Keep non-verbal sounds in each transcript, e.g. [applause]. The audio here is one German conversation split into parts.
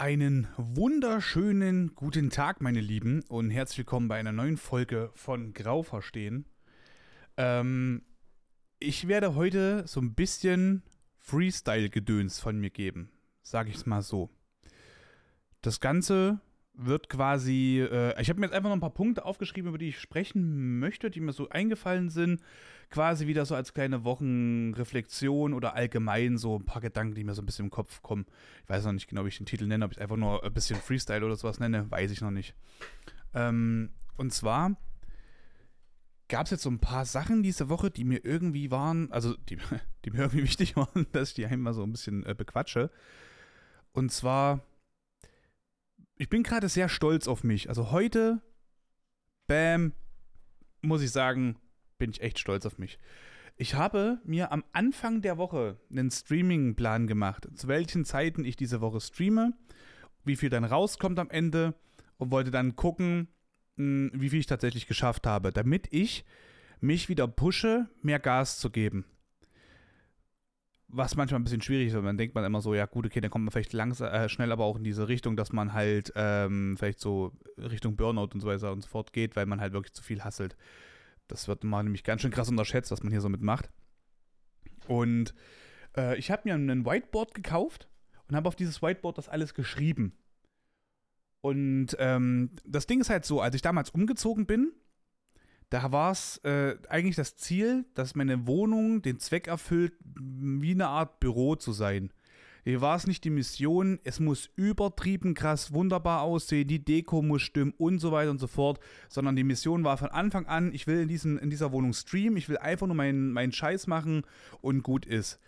Einen wunderschönen guten Tag, meine Lieben, und herzlich willkommen bei einer neuen Folge von Grau verstehen. Ähm, ich werde heute so ein bisschen Freestyle-Gedöns von mir geben, sage ich es mal so. Das Ganze wird quasi, äh, ich habe mir jetzt einfach noch ein paar Punkte aufgeschrieben, über die ich sprechen möchte, die mir so eingefallen sind. Quasi wieder so als kleine Wochenreflexion oder allgemein so ein paar Gedanken, die mir so ein bisschen im Kopf kommen. Ich weiß noch nicht genau, wie ich den Titel nenne, ob ich einfach nur ein bisschen Freestyle oder sowas nenne, weiß ich noch nicht. Ähm, und zwar gab es jetzt so ein paar Sachen diese Woche, die mir irgendwie waren, also die, [laughs] die mir irgendwie wichtig waren, [laughs] dass ich die einmal so ein bisschen äh, bequatsche. Und zwar ich bin gerade sehr stolz auf mich. Also heute, bam, muss ich sagen, bin ich echt stolz auf mich. Ich habe mir am Anfang der Woche einen Streaming-Plan gemacht, zu welchen Zeiten ich diese Woche streame, wie viel dann rauskommt am Ende und wollte dann gucken, hm, wie viel ich tatsächlich geschafft habe, damit ich mich wieder pushe, mehr Gas zu geben was manchmal ein bisschen schwierig ist, weil man denkt man immer so, ja gut, okay, dann kommt man vielleicht langsam, äh, schnell aber auch in diese Richtung, dass man halt ähm, vielleicht so Richtung Burnout und so weiter und so fort geht, weil man halt wirklich zu viel hasselt. Das wird mal nämlich ganz schön krass unterschätzt, was man hier so mitmacht. Und äh, ich habe mir ein Whiteboard gekauft und habe auf dieses Whiteboard das alles geschrieben. Und ähm, das Ding ist halt so, als ich damals umgezogen bin, da war es äh, eigentlich das Ziel, dass meine Wohnung den Zweck erfüllt, wie eine Art Büro zu sein. Hier war es nicht die Mission, es muss übertrieben krass wunderbar aussehen, die Deko muss stimmen und so weiter und so fort, sondern die Mission war von Anfang an, ich will in, diesem, in dieser Wohnung streamen, ich will einfach nur meinen, meinen Scheiß machen und gut ist.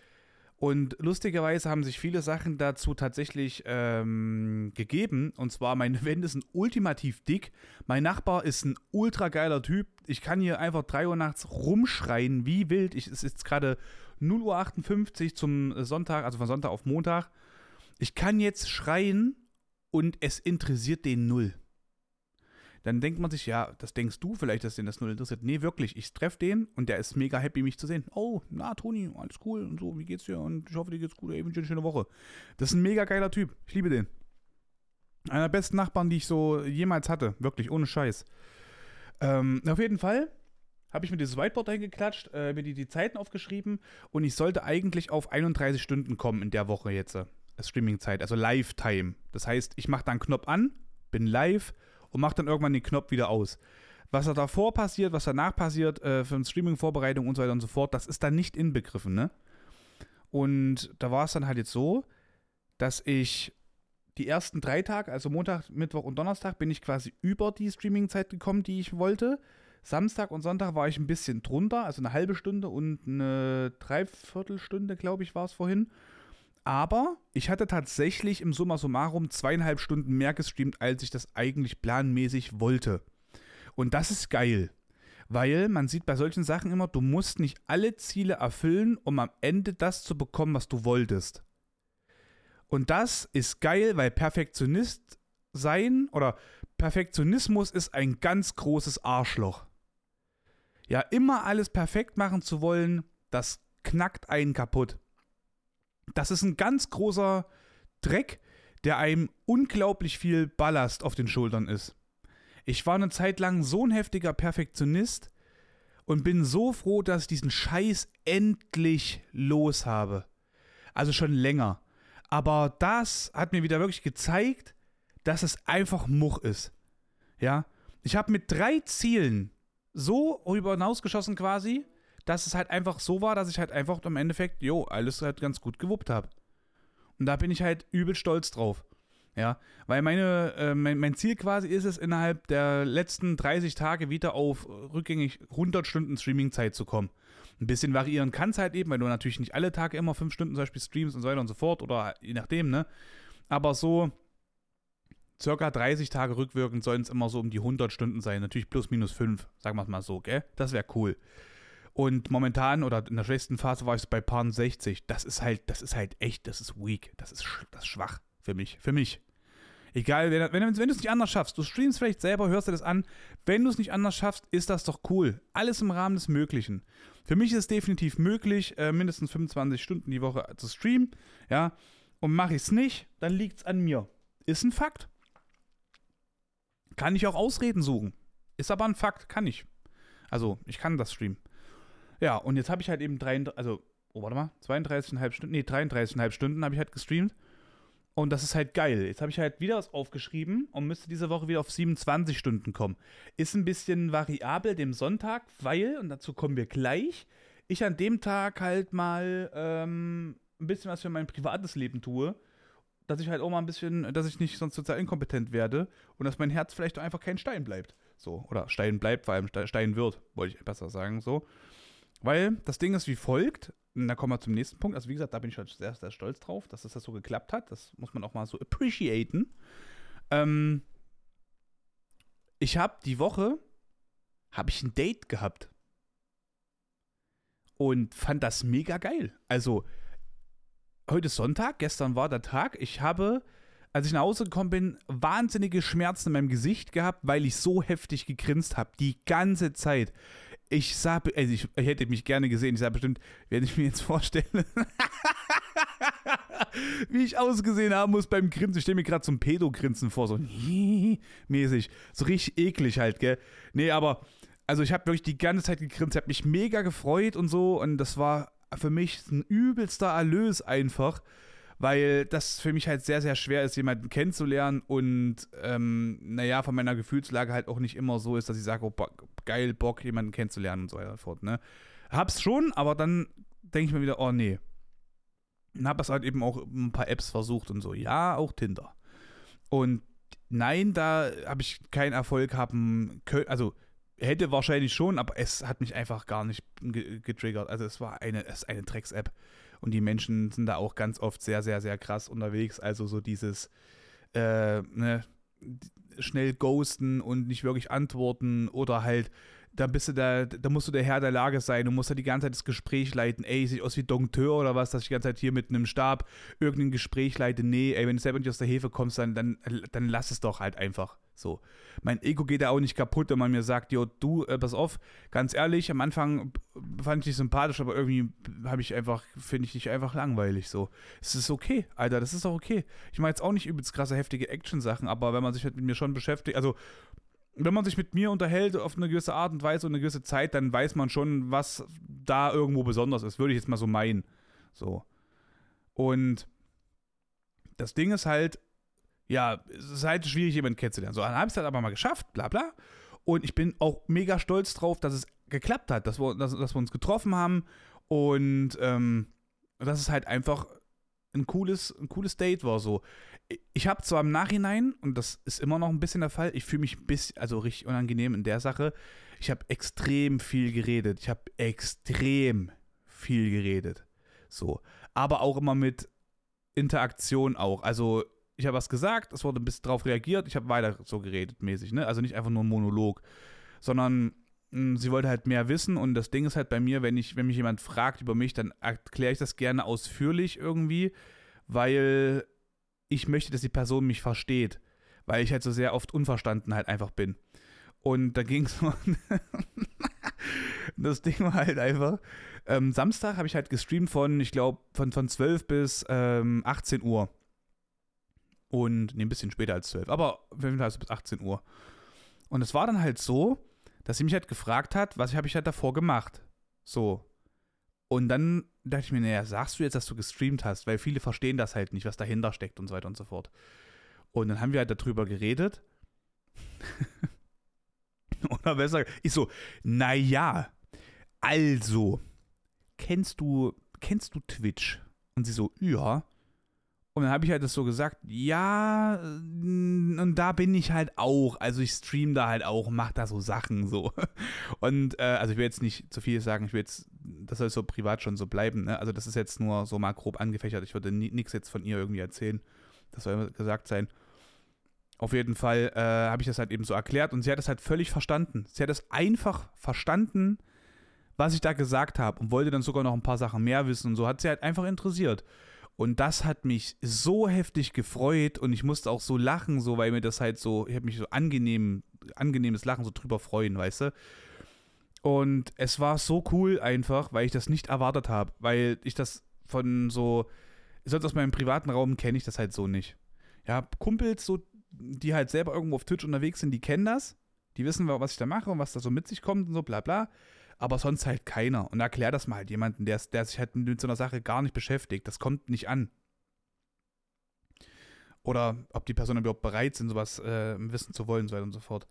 Und lustigerweise haben sich viele Sachen dazu tatsächlich ähm, gegeben. Und zwar, meine Wände sind ultimativ dick. Mein Nachbar ist ein ultra geiler Typ. Ich kann hier einfach 3 Uhr nachts rumschreien, wie wild. Ich, es ist gerade 0.58 Uhr zum Sonntag, also von Sonntag auf Montag. Ich kann jetzt schreien und es interessiert den null dann denkt man sich, ja, das denkst du vielleicht, dass den das null interessiert. Nee, wirklich, ich treffe den und der ist mega happy, mich zu sehen. Oh, na, Toni, alles cool und so, wie geht's dir? Und ich hoffe, dir geht's gut, ey, wünsche dir eine schöne Woche. Das ist ein mega geiler Typ. Ich liebe den. Einer der besten Nachbarn, die ich so jemals hatte. Wirklich, ohne Scheiß. Ähm, auf jeden Fall habe ich mir dieses Whiteboard eingeklatscht, äh, mir die, die Zeiten aufgeschrieben und ich sollte eigentlich auf 31 Stunden kommen in der Woche jetzt. Äh, Streaming-Zeit, also Live-Time. Das heißt, ich mache da einen Knopf an, bin live und macht dann irgendwann den Knopf wieder aus. Was da davor passiert, was danach passiert, äh, für Streaming-Vorbereitung und so weiter und so fort, das ist dann nicht inbegriffen, ne? Und da war es dann halt jetzt so, dass ich die ersten drei Tage, also Montag, Mittwoch und Donnerstag, bin ich quasi über die Streaming-Zeit gekommen, die ich wollte. Samstag und Sonntag war ich ein bisschen drunter, also eine halbe Stunde und eine Dreiviertelstunde, glaube ich, war es vorhin. Aber ich hatte tatsächlich im Summa summarum zweieinhalb Stunden mehr gestreamt, als ich das eigentlich planmäßig wollte. Und das ist geil. Weil man sieht bei solchen Sachen immer, du musst nicht alle Ziele erfüllen, um am Ende das zu bekommen, was du wolltest. Und das ist geil, weil Perfektionist sein oder Perfektionismus ist ein ganz großes Arschloch. Ja, immer alles perfekt machen zu wollen, das knackt einen kaputt. Das ist ein ganz großer Dreck, der einem unglaublich viel Ballast auf den Schultern ist. Ich war eine Zeit lang so ein heftiger Perfektionist und bin so froh, dass ich diesen Scheiß endlich los habe. Also schon länger. Aber das hat mir wieder wirklich gezeigt, dass es einfach Much ist. Ja, ich habe mit drei Zielen so rüber hinausgeschossen quasi, dass es halt einfach so war, dass ich halt einfach im Endeffekt, jo, alles halt ganz gut gewuppt habe. Und da bin ich halt übel stolz drauf. Ja, weil meine, äh, mein, mein, Ziel quasi ist es, innerhalb der letzten 30 Tage wieder auf rückgängig 100 Stunden Streaming-Zeit zu kommen. Ein bisschen variieren kann es halt eben, weil du natürlich nicht alle Tage immer 5 Stunden zum Beispiel streamst und so weiter und so fort oder je nachdem, ne? Aber so circa 30 Tage rückwirkend sollen es immer so um die 100 Stunden sein. Natürlich plus minus 5, sagen wir es mal so, gell? Das wäre cool. Und momentan oder in der schwächsten Phase war ich bei Paar 60. Das ist halt, das ist halt echt, das ist weak. Das ist, das ist schwach für mich. Für mich. Egal, wenn, wenn, wenn du es nicht anders schaffst, du streamst vielleicht selber, hörst dir das an. Wenn du es nicht anders schaffst, ist das doch cool. Alles im Rahmen des Möglichen. Für mich ist es definitiv möglich, äh, mindestens 25 Stunden die Woche zu streamen. Ja. Und mache ich es nicht, dann liegt es an mir. Ist ein Fakt. Kann ich auch Ausreden suchen. Ist aber ein Fakt, kann ich. Also, ich kann das streamen. Ja, und jetzt habe ich halt eben drei, also, oh, warte mal, 32,5 Stunden, nee, 33,5 Stunden habe ich halt gestreamt. Und das ist halt geil. Jetzt habe ich halt wieder was aufgeschrieben und müsste diese Woche wieder auf 27 Stunden kommen. Ist ein bisschen variabel dem Sonntag, weil, und dazu kommen wir gleich, ich an dem Tag halt mal ähm, ein bisschen was für mein privates Leben tue. Dass ich halt auch mal ein bisschen, dass ich nicht sonst sozial inkompetent werde und dass mein Herz vielleicht einfach kein Stein bleibt. So, oder Stein bleibt, vor allem Stein wird, wollte ich besser sagen, so. Weil das Ding ist wie folgt, und da kommen wir zum nächsten Punkt. Also, wie gesagt, da bin ich halt sehr, sehr stolz drauf, dass das, so geklappt hat. Das muss man auch mal so appreciaten. Ähm, ich habe die Woche habe ich ein Date gehabt und fand das mega geil. Also heute ist Sonntag, gestern war der Tag. Ich habe, als ich nach Hause gekommen bin, wahnsinnige Schmerzen in meinem Gesicht gehabt, weil ich so heftig gegrinst habe die ganze Zeit ich sah, also ich, ich, hätte mich gerne gesehen, ich sah bestimmt, wenn ich mir jetzt vorstelle, [laughs] wie ich ausgesehen haben muss beim Grinsen. Ich stelle mir gerade zum Pedo-Grinsen vor, so [laughs] mäßig. So richtig eklig halt, gell? Nee, aber, also ich habe wirklich die ganze Zeit gegrinst, habe mich mega gefreut und so und das war für mich ein übelster Erlös einfach weil das für mich halt sehr, sehr schwer ist, jemanden kennenzulernen und, ähm, naja, von meiner Gefühlslage halt auch nicht immer so ist, dass ich sage, oh, geil, Bock, jemanden kennenzulernen und so weiter fort, ne. Hab's schon, aber dann denke ich mir wieder, oh nee. Und hab das halt eben auch ein paar Apps versucht und so. Ja, auch Tinder. Und nein, da habe ich keinen Erfolg haben können. Also hätte wahrscheinlich schon, aber es hat mich einfach gar nicht getriggert. Also es war eine, es ist eine Drecks-App. Und die Menschen sind da auch ganz oft sehr, sehr, sehr krass unterwegs. Also so dieses äh, ne, schnell ghosten und nicht wirklich antworten oder halt da bist du da, da musst du der Herr der Lage sein. Du musst da die ganze Zeit das Gespräch leiten. Ey, sieht aus wie Dompteur oder was, dass ich die ganze Zeit hier mit einem Stab irgendein Gespräch leite. Nee, ey, wenn du selber nicht aus der Hefe kommst, dann, dann, dann lass es doch halt einfach. So. Mein Ego geht da auch nicht kaputt, wenn man mir sagt, jo, du, äh, pass auf, ganz ehrlich, am Anfang fand ich dich sympathisch, aber irgendwie habe ich einfach, finde ich dich einfach langweilig. So. Es ist okay, Alter, das ist doch okay. Ich mache jetzt auch nicht übelst krasse, heftige Action-Sachen, aber wenn man sich mit mir schon beschäftigt, also wenn man sich mit mir unterhält auf eine gewisse Art und Weise und eine gewisse Zeit, dann weiß man schon, was da irgendwo besonders ist. Würde ich jetzt mal so meinen. So. Und das Ding ist halt, ja, es ist halt schwierig, jemanden kennenzulernen. So, dann habe ich es halt aber mal geschafft, bla bla. Und ich bin auch mega stolz drauf, dass es geklappt hat, dass wir, dass, dass wir uns getroffen haben und ähm, dass es halt einfach ein cooles, ein cooles Date war. So, ich habe zwar im Nachhinein, und das ist immer noch ein bisschen der Fall, ich fühle mich ein bisschen, also richtig unangenehm in der Sache, ich habe extrem viel geredet. Ich habe extrem viel geredet. So. Aber auch immer mit Interaktion auch. Also, ich habe was gesagt, es wurde ein bisschen drauf reagiert, ich habe weiter so geredet mäßig, ne? Also nicht einfach nur ein Monolog, sondern hm, sie wollte halt mehr wissen und das Ding ist halt bei mir, wenn ich, wenn mich jemand fragt über mich, dann erkläre ich das gerne ausführlich irgendwie, weil ich möchte, dass die Person mich versteht, weil ich halt so sehr oft unverstanden halt einfach bin. Und da ging es [laughs] das Ding war halt einfach. Ähm, Samstag habe ich halt gestreamt von, ich glaube, von, von 12 bis ähm, 18 Uhr. Und, ne, ein bisschen später als 12, aber auf jeden Fall bis 18 Uhr. Und es war dann halt so, dass sie mich halt gefragt hat, was habe ich halt davor gemacht. So. Und dann dachte ich mir, naja, sagst du jetzt, dass du gestreamt hast, weil viele verstehen das halt nicht, was dahinter steckt und so weiter und so fort. Und dann haben wir halt darüber geredet. [laughs] Oder besser, ich so, naja, also, kennst du, kennst du Twitch? Und sie so, ja. Und dann habe ich halt das so gesagt, ja, und da bin ich halt auch. Also ich stream da halt auch, mach da so Sachen so. [laughs] Und äh, also ich will jetzt nicht zu viel sagen, ich will jetzt, das soll so privat schon so bleiben. Ne? Also das ist jetzt nur so mal grob angefächert. Ich würde nichts jetzt von ihr irgendwie erzählen. Das soll gesagt sein. Auf jeden Fall äh, habe ich das halt eben so erklärt und sie hat das halt völlig verstanden. Sie hat es einfach verstanden, was ich da gesagt habe und wollte dann sogar noch ein paar Sachen mehr wissen und so hat sie halt einfach interessiert. Und das hat mich so heftig gefreut und ich musste auch so lachen, so, weil mir das halt so, ich habe mich so angenehm, angenehmes Lachen so drüber freuen, weißt du? Und es war so cool einfach, weil ich das nicht erwartet habe, weil ich das von so, sonst aus meinem privaten Raum kenne ich das halt so nicht. Ja, Kumpels, so, die halt selber irgendwo auf Twitch unterwegs sind, die kennen das. Die wissen, was ich da mache und was da so mit sich kommt und so, bla bla. Aber sonst halt keiner. Und erklär das mal halt jemanden, der, der sich halt mit so einer Sache gar nicht beschäftigt. Das kommt nicht an. Oder ob die Personen überhaupt bereit sind, sowas äh, wissen zu wollen, so weiter und so fort.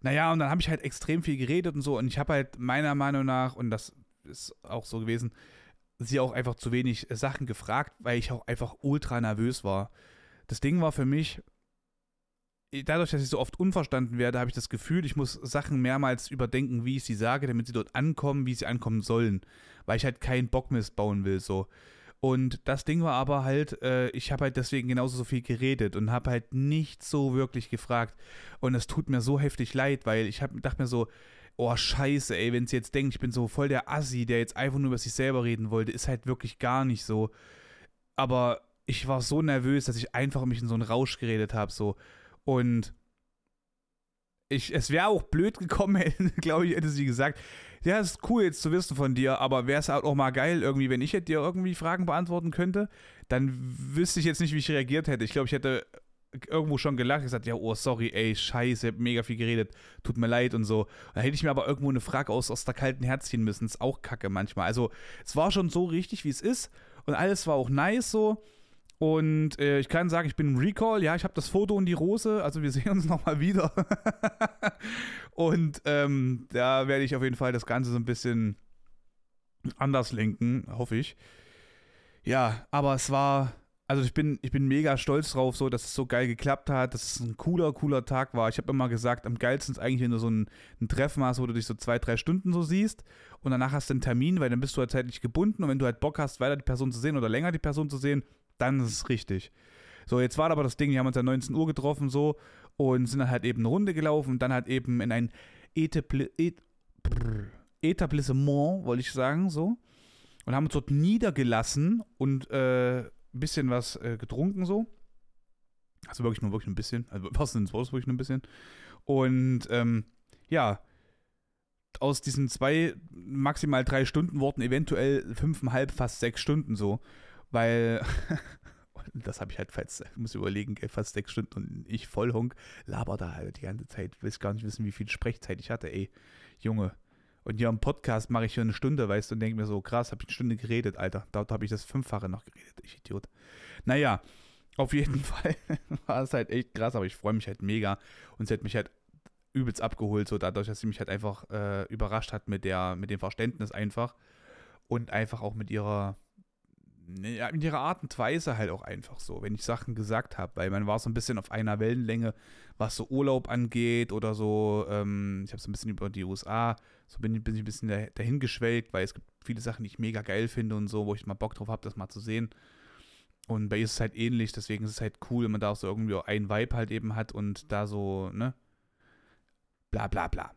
Naja, und dann habe ich halt extrem viel geredet und so. Und ich habe halt meiner Meinung nach, und das ist auch so gewesen, sie auch einfach zu wenig Sachen gefragt, weil ich auch einfach ultra nervös war. Das Ding war für mich, dadurch, dass ich so oft unverstanden werde, habe ich das Gefühl, ich muss Sachen mehrmals überdenken, wie ich sie sage, damit sie dort ankommen, wie sie ankommen sollen. Weil ich halt keinen Bock missbauen will, so. Und das Ding war aber halt, äh, ich habe halt deswegen genauso so viel geredet und habe halt nicht so wirklich gefragt. Und es tut mir so heftig leid, weil ich hab, dachte mir so, oh scheiße, ey, wenn sie jetzt denkt, ich bin so voll der Assi, der jetzt einfach nur über sich selber reden wollte, ist halt wirklich gar nicht so. Aber ich war so nervös, dass ich einfach mich in so einen Rausch geredet habe, so. Und ich, es wäre auch blöd gekommen, [laughs] glaube ich, hätte sie gesagt, ja, ist cool jetzt zu wissen von dir, aber wäre es halt auch mal geil, irgendwie, wenn ich dir irgendwie Fragen beantworten könnte, dann wüsste ich jetzt nicht, wie ich reagiert hätte. Ich glaube, ich hätte irgendwo schon gelacht, gesagt, ja, oh, sorry, ey, scheiße, hab mega viel geredet, tut mir leid und so. Dann hätte ich mir aber irgendwo eine Frage aus, aus der kalten Herz ziehen müssen. Ist auch kacke manchmal. Also, es war schon so richtig, wie es ist und alles war auch nice so. Und äh, ich kann sagen, ich bin im Recall, ja, ich habe das Foto und die Rose, also wir [laughs] sehen uns nochmal wieder. und ähm, da werde ich auf jeden Fall das Ganze so ein bisschen anders lenken, hoffe ich. Ja, aber es war, also ich bin, ich bin mega stolz drauf, so, dass es so geil geklappt hat, dass es ein cooler, cooler Tag war. Ich habe immer gesagt, am geilsten ist eigentlich, wenn du so ein, ein Treffen hast, wo du dich so zwei, drei Stunden so siehst und danach hast du einen Termin, weil dann bist du halt zeitlich gebunden und wenn du halt Bock hast, weiter die Person zu sehen oder länger die Person zu sehen, dann ist es richtig. So, jetzt war aber das Ding, die haben uns ja 19 Uhr getroffen so und sind dann halt eben eine Runde gelaufen und dann halt eben in ein Etapli Et Etablissement, wollte ich sagen, so. Und haben uns dort niedergelassen und äh, ein bisschen was äh, getrunken so. Also wirklich nur wirklich ein bisschen. Also was sind es wirklich nur ein bisschen. Und ähm, ja, aus diesen zwei, maximal drei Stunden wurden eventuell fünfeinhalb, fast sechs Stunden so. Weil, [laughs] das habe ich halt fast, ich muss überlegen, fast sechs Stunden und ich Vollhunk laber da halt die ganze Zeit. Will gar nicht wissen, wie viel Sprechzeit ich hatte, ey. Junge. Und hier im Podcast mache ich hier eine Stunde, weißt du, und denke mir so, krass, habe ich eine Stunde geredet, Alter. Dort habe ich das Fünffache noch geredet, ich Idiot. Naja, auf jeden [laughs] Fall war es halt echt krass, aber ich freue mich halt mega. Und sie hat mich halt übelst abgeholt, so dadurch, dass sie mich halt einfach äh, überrascht hat mit der, mit dem Verständnis einfach. Und einfach auch mit ihrer, ja, in ihrer Art und Weise halt auch einfach so, wenn ich Sachen gesagt habe, weil man war so ein bisschen auf einer Wellenlänge, was so Urlaub angeht oder so, ähm, ich habe so ein bisschen über die USA, so bin, bin ich ein bisschen dahin geschwelgt, weil es gibt viele Sachen, die ich mega geil finde und so, wo ich mal Bock drauf habe, das mal zu sehen. Und bei ihr ist es halt ähnlich, deswegen ist es halt cool, wenn man da auch so irgendwie auch einen Vibe halt eben hat und da so, ne, bla bla bla.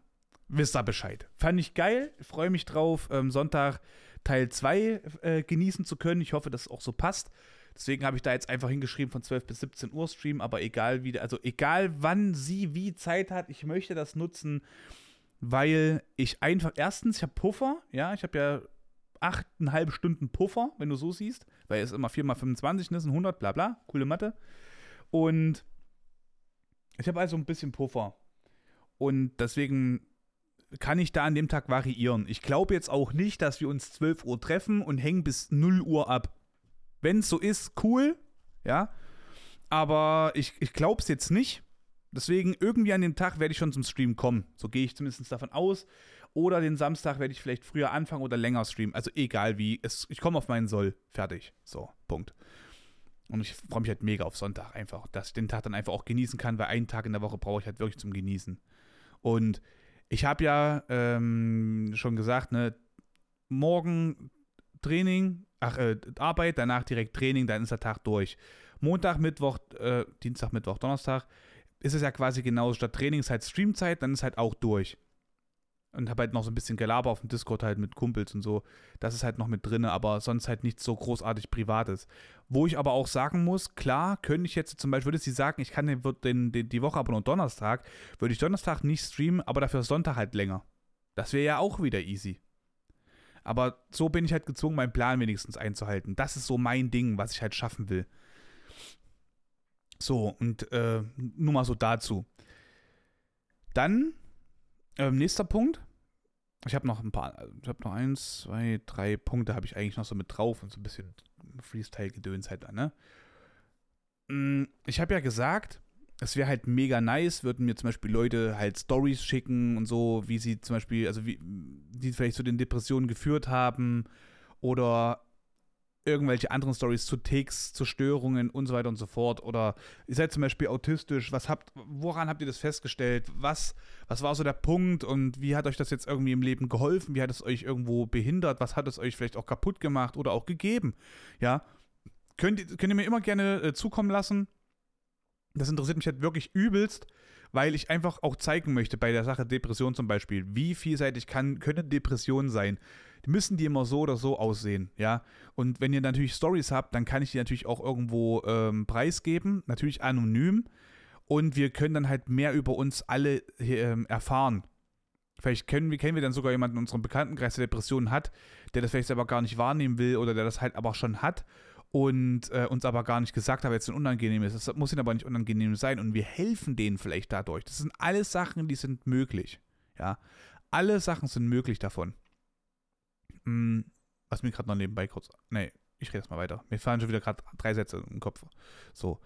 Wisst ihr Bescheid. Fand ich geil, freue mich drauf. Ähm, Sonntag Teil 2 äh, genießen zu können. Ich hoffe, dass es auch so passt. Deswegen habe ich da jetzt einfach hingeschrieben von 12 bis 17 Uhr Stream, aber egal wie, also egal wann sie wie Zeit hat, ich möchte das nutzen, weil ich einfach, erstens, ich habe Puffer, ja, ich habe ja achteinhalb Stunden Puffer, wenn du so siehst, weil es immer 4 mal 25 ist, 100, bla bla, coole Mathe. Und ich habe also ein bisschen Puffer. Und deswegen kann ich da an dem Tag variieren. Ich glaube jetzt auch nicht, dass wir uns 12 Uhr treffen und hängen bis 0 Uhr ab. Wenn es so ist, cool, ja. Aber ich, ich glaube es jetzt nicht. Deswegen irgendwie an dem Tag werde ich schon zum Stream kommen. So gehe ich zumindest davon aus. Oder den Samstag werde ich vielleicht früher anfangen oder länger streamen. Also egal wie. Es, ich komme auf meinen Soll. Fertig. So, Punkt. Und ich freue mich halt mega auf Sonntag einfach, dass ich den Tag dann einfach auch genießen kann, weil einen Tag in der Woche brauche ich halt wirklich zum Genießen. Und ich habe ja ähm, schon gesagt, ne, morgen Training, ach, äh, Arbeit, danach direkt Training, dann ist der Tag durch. Montag, Mittwoch, äh, Dienstag, Mittwoch, Donnerstag ist es ja quasi genauso. Statt Training ist halt Streamzeit, dann ist halt auch durch und habe halt noch so ein bisschen Gelaber auf dem Discord halt mit Kumpels und so. Das ist halt noch mit drin, aber sonst halt nichts so großartig Privates. Wo ich aber auch sagen muss, klar, könnte ich jetzt zum Beispiel, würde sie sagen, ich kann den, den, den, die Woche aber nur Donnerstag, würde ich Donnerstag nicht streamen, aber dafür Sonntag halt länger. Das wäre ja auch wieder easy. Aber so bin ich halt gezwungen, meinen Plan wenigstens einzuhalten. Das ist so mein Ding, was ich halt schaffen will. So, und äh, nur mal so dazu. Dann, äh, nächster Punkt. Ich habe noch ein paar, ich habe noch eins, zwei, drei Punkte habe ich eigentlich noch so mit drauf und so ein bisschen Freestyle-Gedöns halt, ne? Mm, ich habe ja gesagt, es wäre halt mega nice, würden mir zum Beispiel Leute halt Stories schicken und so, wie sie zum Beispiel, also wie die vielleicht zu den Depressionen geführt haben oder irgendwelche anderen Stories zu Ticks, zu Störungen und so weiter und so fort. Oder ihr seid zum Beispiel autistisch, was habt, woran habt ihr das festgestellt? Was, was war so der Punkt und wie hat euch das jetzt irgendwie im Leben geholfen? Wie hat es euch irgendwo behindert? Was hat es euch vielleicht auch kaputt gemacht oder auch gegeben? Ja, könnt, könnt ihr mir immer gerne äh, zukommen lassen. Das interessiert mich halt wirklich übelst, weil ich einfach auch zeigen möchte bei der Sache Depression zum Beispiel, wie vielseitig kann, können Depressionen sein. Müssen die immer so oder so aussehen, ja? Und wenn ihr natürlich Stories habt, dann kann ich die natürlich auch irgendwo ähm, preisgeben, natürlich anonym. Und wir können dann halt mehr über uns alle ähm, erfahren. Vielleicht kennen wir, kennen wir dann sogar jemanden in unserem Bekanntenkreis, der Depressionen hat, der das vielleicht selber gar nicht wahrnehmen will oder der das halt aber schon hat und äh, uns aber gar nicht gesagt hat, jetzt ein unangenehm ist. Das muss ihnen aber nicht unangenehm sein und wir helfen denen vielleicht dadurch. Das sind alles Sachen, die sind möglich. Ja, alle Sachen sind möglich davon. Hm, was mir gerade noch nebenbei kurz. Nee, ich rede jetzt mal weiter. Mir fallen schon wieder gerade drei Sätze im Kopf. So.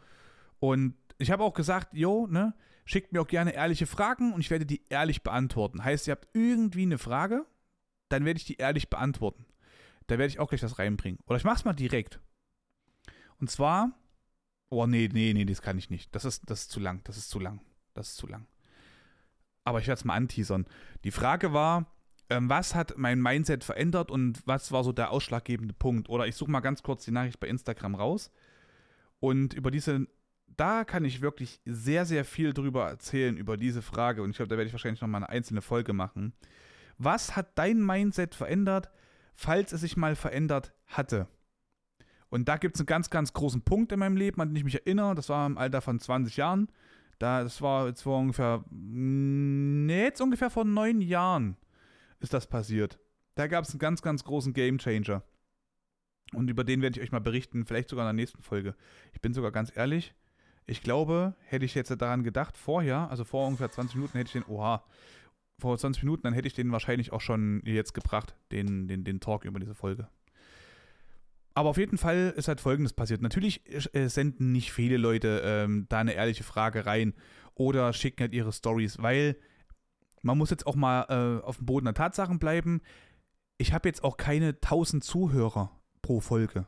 Und ich habe auch gesagt, jo, ne, schickt mir auch gerne ehrliche Fragen und ich werde die ehrlich beantworten. Heißt, ihr habt irgendwie eine Frage, dann werde ich die ehrlich beantworten. Da werde ich auch gleich was reinbringen. Oder ich mache es mal direkt. Und zwar, oh nee, nee, nee, das kann ich nicht. Das ist, das ist zu lang, das ist zu lang, das ist zu lang. Aber ich werde es mal anteasern. Die Frage war, ähm, was hat mein Mindset verändert und was war so der ausschlaggebende Punkt? Oder ich suche mal ganz kurz die Nachricht bei Instagram raus. Und über diese, da kann ich wirklich sehr, sehr viel drüber erzählen, über diese Frage. Und ich glaube, da werde ich wahrscheinlich nochmal eine einzelne Folge machen. Was hat dein Mindset verändert, falls es sich mal verändert hatte? Und da gibt es einen ganz, ganz großen Punkt in meinem Leben, an den ich mich erinnere. Das war im Alter von 20 Jahren. Da, das war jetzt vor ungefähr, nee, jetzt ungefähr vor neun Jahren ist das passiert. Da gab es einen ganz, ganz großen Game Changer. Und über den werde ich euch mal berichten, vielleicht sogar in der nächsten Folge. Ich bin sogar ganz ehrlich, ich glaube, hätte ich jetzt daran gedacht, vorher, also vor ungefähr 20 Minuten, hätte ich den, oha, vor 20 Minuten, dann hätte ich den wahrscheinlich auch schon jetzt gebracht, den, den, den Talk über diese Folge. Aber auf jeden Fall ist halt Folgendes passiert. Natürlich äh, senden nicht viele Leute ähm, da eine ehrliche Frage rein oder schicken halt ihre Stories, weil man muss jetzt auch mal äh, auf dem Boden der Tatsachen bleiben. Ich habe jetzt auch keine 1000 Zuhörer pro Folge.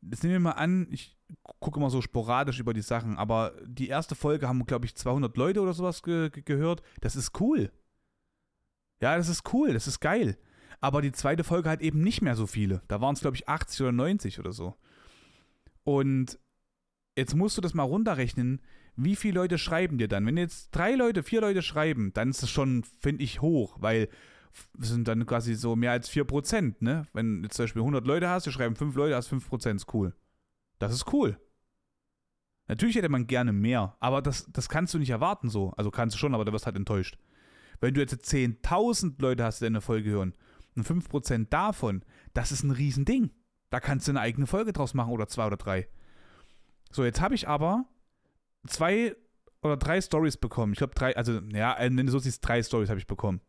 Jetzt nehmen wir mal an, ich gucke immer so sporadisch über die Sachen, aber die erste Folge haben, glaube ich, 200 Leute oder sowas ge gehört. Das ist cool. Ja, das ist cool, das ist geil. Aber die zweite Folge hat eben nicht mehr so viele. Da waren es, glaube ich, 80 oder 90 oder so. Und jetzt musst du das mal runterrechnen, wie viele Leute schreiben dir dann? Wenn jetzt drei Leute, vier Leute schreiben, dann ist das schon, finde ich, hoch, weil es sind dann quasi so mehr als 4%, ne? Wenn du zum Beispiel 100 Leute hast, du schreiben 5 Leute, hast 5%, ist cool. Das ist cool. Natürlich hätte man gerne mehr, aber das, das kannst du nicht erwarten so. Also kannst du schon, aber du wirst halt enttäuscht. Wenn du jetzt 10.000 Leute hast, die eine Folge hören, und 5% davon, das ist ein Riesending. Da kannst du eine eigene Folge draus machen oder zwei oder drei. So, jetzt habe ich aber zwei oder drei Stories bekommen. Ich glaube, drei, also, ja, wenn du so siehst, drei Stories habe ich bekommen.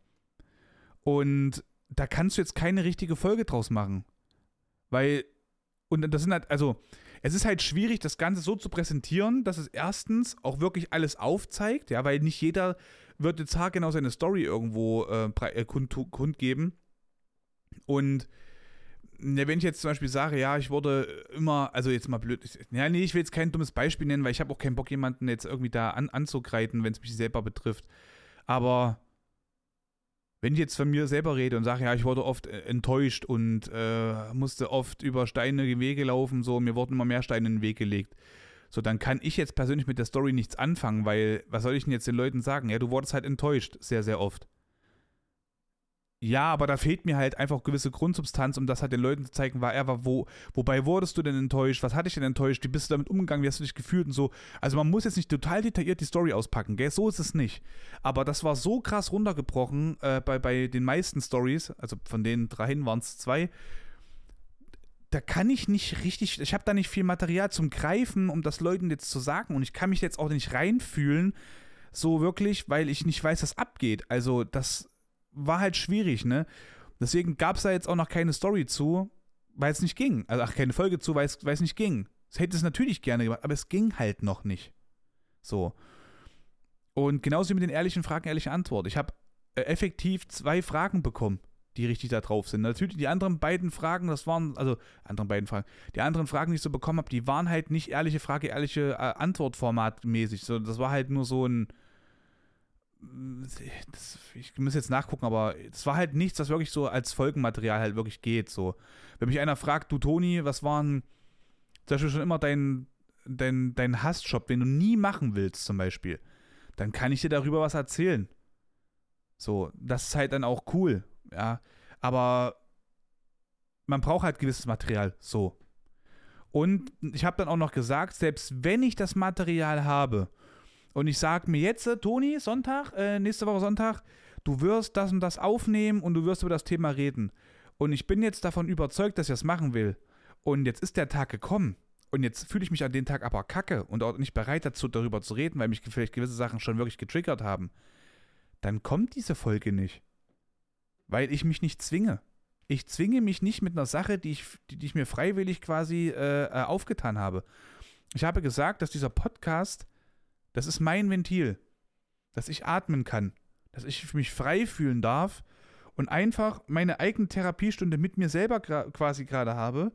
Und da kannst du jetzt keine richtige Folge draus machen. Weil, und das sind halt, also, es ist halt schwierig, das Ganze so zu präsentieren, dass es erstens auch wirklich alles aufzeigt, ja, weil nicht jeder wird jetzt haargenau seine Story irgendwo äh, äh kund, kundgeben. Und ja, wenn ich jetzt zum Beispiel sage, ja, ich wurde immer, also jetzt mal blöd, ja, nee, ich will jetzt kein dummes Beispiel nennen, weil ich habe auch keinen Bock, jemanden jetzt irgendwie da an, anzugreifen, wenn es mich selber betrifft. Aber wenn ich jetzt von mir selber rede und sage, ja, ich wurde oft äh, enttäuscht und äh, musste oft über steinige Wege laufen, so, mir wurden immer mehr Steine in den Weg gelegt. So, dann kann ich jetzt persönlich mit der Story nichts anfangen, weil, was soll ich denn jetzt den Leuten sagen? Ja, du wurdest halt enttäuscht, sehr, sehr oft. Ja, aber da fehlt mir halt einfach gewisse Grundsubstanz, um das halt den Leuten zu zeigen, war er war wo, wobei wurdest du denn enttäuscht, was hatte ich denn enttäuscht, wie bist du damit umgegangen, wie hast du dich gefühlt und so. Also man muss jetzt nicht total detailliert die Story auspacken, gell, so ist es nicht. Aber das war so krass runtergebrochen äh, bei, bei den meisten Stories, also von den dreien waren es zwei, da kann ich nicht richtig, ich habe da nicht viel Material zum Greifen, um das Leuten jetzt zu sagen und ich kann mich jetzt auch nicht reinfühlen, so wirklich, weil ich nicht weiß, was abgeht. Also das war halt schwierig, ne? Deswegen gab es da jetzt auch noch keine Story zu, weil es nicht ging. Also ach, keine Folge zu, weil es, nicht ging. Es hätte es natürlich gerne gemacht, aber es ging halt noch nicht. So. Und genauso wie mit den ehrlichen Fragen, ehrliche Antwort. Ich habe äh, effektiv zwei Fragen bekommen die richtig da drauf sind. Natürlich die anderen beiden Fragen, das waren, also anderen beiden Fragen, die anderen Fragen, die ich so bekommen habe, die waren halt nicht ehrliche Frage, ehrliche äh, Antwort-Format mäßig. So, das war halt nur so ein, das, ich muss jetzt nachgucken, aber es war halt nichts, was wirklich so als Folgenmaterial halt wirklich geht. So, wenn mich einer fragt, du Toni, was waren zum Beispiel schon immer dein, dein, dein Hassjob, den du nie machen willst, zum Beispiel, dann kann ich dir darüber was erzählen. So, das ist halt dann auch cool ja. Aber man braucht halt gewisses Material, so. Und ich habe dann auch noch gesagt, selbst wenn ich das Material habe und ich sage mir jetzt, äh, Toni, Sonntag, äh, nächste Woche Sonntag, du wirst das und das aufnehmen und du wirst über das Thema reden. Und ich bin jetzt davon überzeugt, dass ich das machen will. Und jetzt ist der Tag gekommen. Und jetzt fühle ich mich an dem Tag aber kacke und auch nicht bereit dazu, darüber zu reden, weil mich vielleicht gewisse Sachen schon wirklich getriggert haben. Dann kommt diese Folge nicht weil ich mich nicht zwinge. Ich zwinge mich nicht mit einer Sache, die ich, die, die ich mir freiwillig quasi äh, äh, aufgetan habe. Ich habe gesagt, dass dieser Podcast, das ist mein Ventil, dass ich atmen kann, dass ich mich frei fühlen darf und einfach meine eigene Therapiestunde mit mir selber quasi gerade habe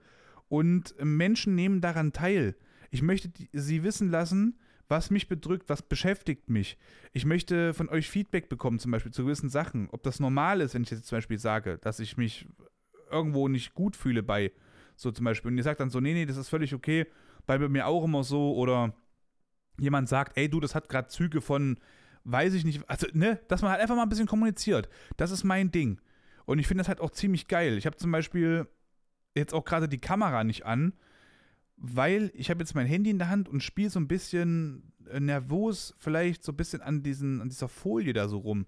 und Menschen nehmen daran teil. Ich möchte sie wissen lassen, was mich bedrückt, was beschäftigt mich. Ich möchte von euch Feedback bekommen, zum Beispiel zu gewissen Sachen. Ob das normal ist, wenn ich jetzt zum Beispiel sage, dass ich mich irgendwo nicht gut fühle bei, so zum Beispiel. Und ihr sagt dann so, nee, nee, das ist völlig okay, bei mir auch immer so. Oder jemand sagt, ey, du, das hat gerade Züge von, weiß ich nicht, also, ne, dass man halt einfach mal ein bisschen kommuniziert. Das ist mein Ding. Und ich finde das halt auch ziemlich geil. Ich habe zum Beispiel jetzt auch gerade die Kamera nicht an, weil ich habe jetzt mein Handy in der Hand und spiele so ein bisschen äh, nervös vielleicht so ein bisschen an, diesen, an dieser Folie da so rum.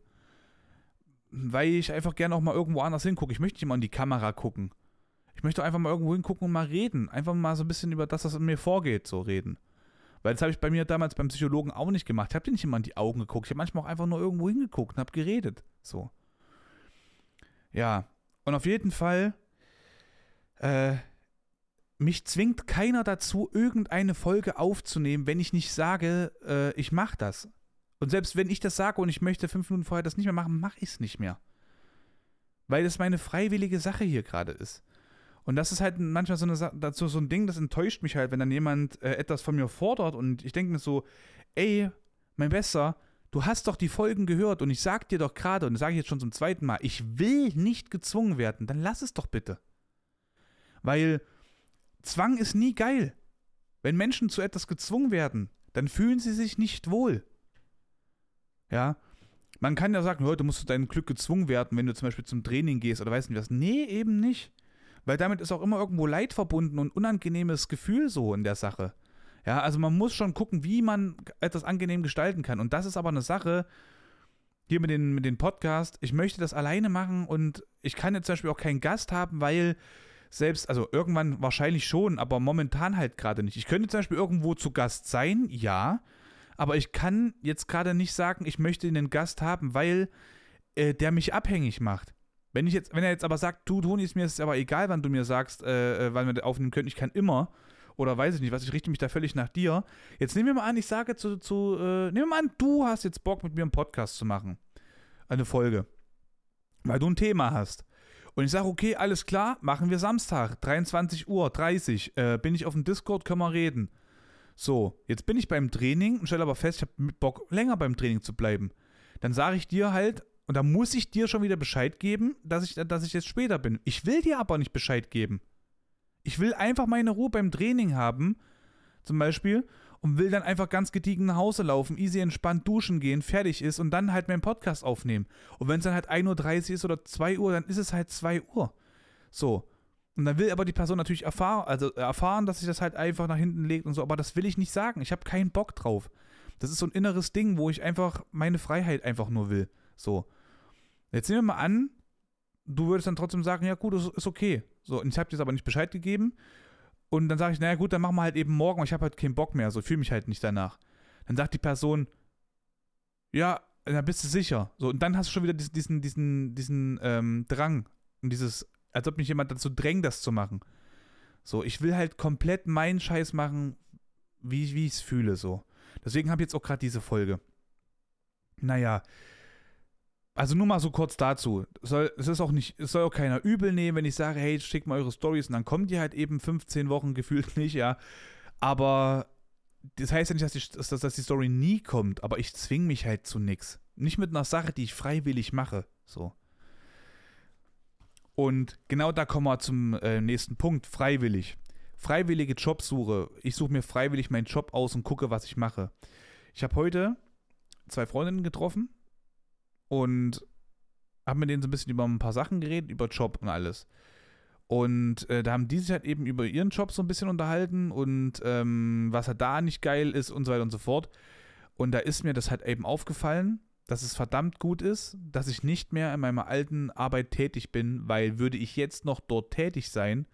Weil ich einfach gerne auch mal irgendwo anders hingucke. Ich möchte nicht mal in die Kamera gucken. Ich möchte einfach mal irgendwo hingucken und mal reden. Einfach mal so ein bisschen über das, was in mir vorgeht, so reden. Weil das habe ich bei mir damals beim Psychologen auch nicht gemacht. Ich habe dir nicht immer in die Augen geguckt. Ich habe manchmal auch einfach nur irgendwo hingeguckt und habe geredet. So. Ja. Und auf jeden Fall äh, mich zwingt keiner dazu, irgendeine Folge aufzunehmen, wenn ich nicht sage, äh, ich mache das. Und selbst wenn ich das sage und ich möchte fünf Minuten vorher das nicht mehr machen, mache ich es nicht mehr. Weil das meine freiwillige Sache hier gerade ist. Und das ist halt manchmal so, eine, dazu so ein Ding, das enttäuscht mich halt, wenn dann jemand äh, etwas von mir fordert und ich denke mir so, ey, mein Besser, du hast doch die Folgen gehört und ich sag dir doch gerade, und das sage ich jetzt schon zum zweiten Mal, ich will nicht gezwungen werden, dann lass es doch bitte. Weil Zwang ist nie geil. Wenn Menschen zu etwas gezwungen werden, dann fühlen sie sich nicht wohl. Ja, man kann ja sagen, heute musst du dein Glück gezwungen werden, wenn du zum Beispiel zum Training gehst oder weißt nicht was. Nee, eben nicht. Weil damit ist auch immer irgendwo Leid verbunden und unangenehmes Gefühl so in der Sache. Ja, also man muss schon gucken, wie man etwas angenehm gestalten kann. Und das ist aber eine Sache, hier mit den, mit den Podcast, ich möchte das alleine machen und ich kann jetzt zum Beispiel auch keinen Gast haben, weil selbst, also irgendwann wahrscheinlich schon, aber momentan halt gerade nicht. Ich könnte zum Beispiel irgendwo zu Gast sein, ja, aber ich kann jetzt gerade nicht sagen, ich möchte einen Gast haben, weil äh, der mich abhängig macht. Wenn ich jetzt, wenn er jetzt aber sagt, du Toni, ist mir ist aber egal, wann du mir sagst, äh, äh wann wir aufnehmen können, ich kann immer, oder weiß ich nicht was, ich richte mich da völlig nach dir. Jetzt nehmen wir mal an, ich sage zu, zu äh, nehmen wir mal an, du hast jetzt Bock, mit mir einen Podcast zu machen. Eine Folge. Weil du ein Thema hast. Und ich sage, okay, alles klar, machen wir Samstag, 23 Uhr, 30, äh, bin ich auf dem Discord, können wir reden. So, jetzt bin ich beim Training und stelle aber fest, ich habe Bock, länger beim Training zu bleiben. Dann sage ich dir halt, und da muss ich dir schon wieder Bescheid geben, dass ich, dass ich jetzt später bin. Ich will dir aber nicht Bescheid geben. Ich will einfach meine Ruhe beim Training haben, zum Beispiel, und will dann einfach ganz gediegen nach Hause laufen, easy entspannt duschen gehen, fertig ist und dann halt meinen Podcast aufnehmen. Und wenn es dann halt 1.30 Uhr ist oder 2 Uhr, dann ist es halt 2 Uhr. So. Und dann will aber die Person natürlich erfahren, also erfahren, dass sich das halt einfach nach hinten legt und so, aber das will ich nicht sagen. Ich habe keinen Bock drauf. Das ist so ein inneres Ding, wo ich einfach meine Freiheit einfach nur will. So. Jetzt nehmen wir mal an, du würdest dann trotzdem sagen, ja gut, ist, okay. So, und ich habe dir aber nicht Bescheid gegeben. Und dann sage ich, naja gut, dann machen wir halt eben morgen, ich habe halt keinen Bock mehr, so fühle mich halt nicht danach. Dann sagt die Person, ja, dann bist du sicher. So, und dann hast du schon wieder diesen, diesen, diesen ähm, Drang und dieses, als ob mich jemand dazu drängt, das zu machen. So, ich will halt komplett meinen Scheiß machen, wie, wie ich es fühle, so. Deswegen habe ich jetzt auch gerade diese Folge. Naja, also nur mal so kurz dazu. Soll, es ist auch nicht, es soll auch keiner übel nehmen, wenn ich sage, hey, schickt mal eure Stories und dann kommen die halt eben 15 Wochen [laughs] gefühlt nicht, ja. Aber das heißt ja nicht, dass die, dass, dass die Story nie kommt, aber ich zwinge mich halt zu nichts. Nicht mit einer Sache, die ich freiwillig mache. So. Und genau da kommen wir zum äh, nächsten Punkt. Freiwillig. Freiwillige Jobsuche. Ich suche mir freiwillig meinen Job aus und gucke, was ich mache. Ich habe heute zwei Freundinnen getroffen und habe mit denen so ein bisschen über ein paar Sachen geredet, über Job und alles. Und äh, da haben die sich halt eben über ihren Job so ein bisschen unterhalten und ähm, was halt da nicht geil ist und so weiter und so fort. Und da ist mir das halt eben aufgefallen, dass es verdammt gut ist, dass ich nicht mehr in meiner alten Arbeit tätig bin, weil würde ich jetzt noch dort tätig sein,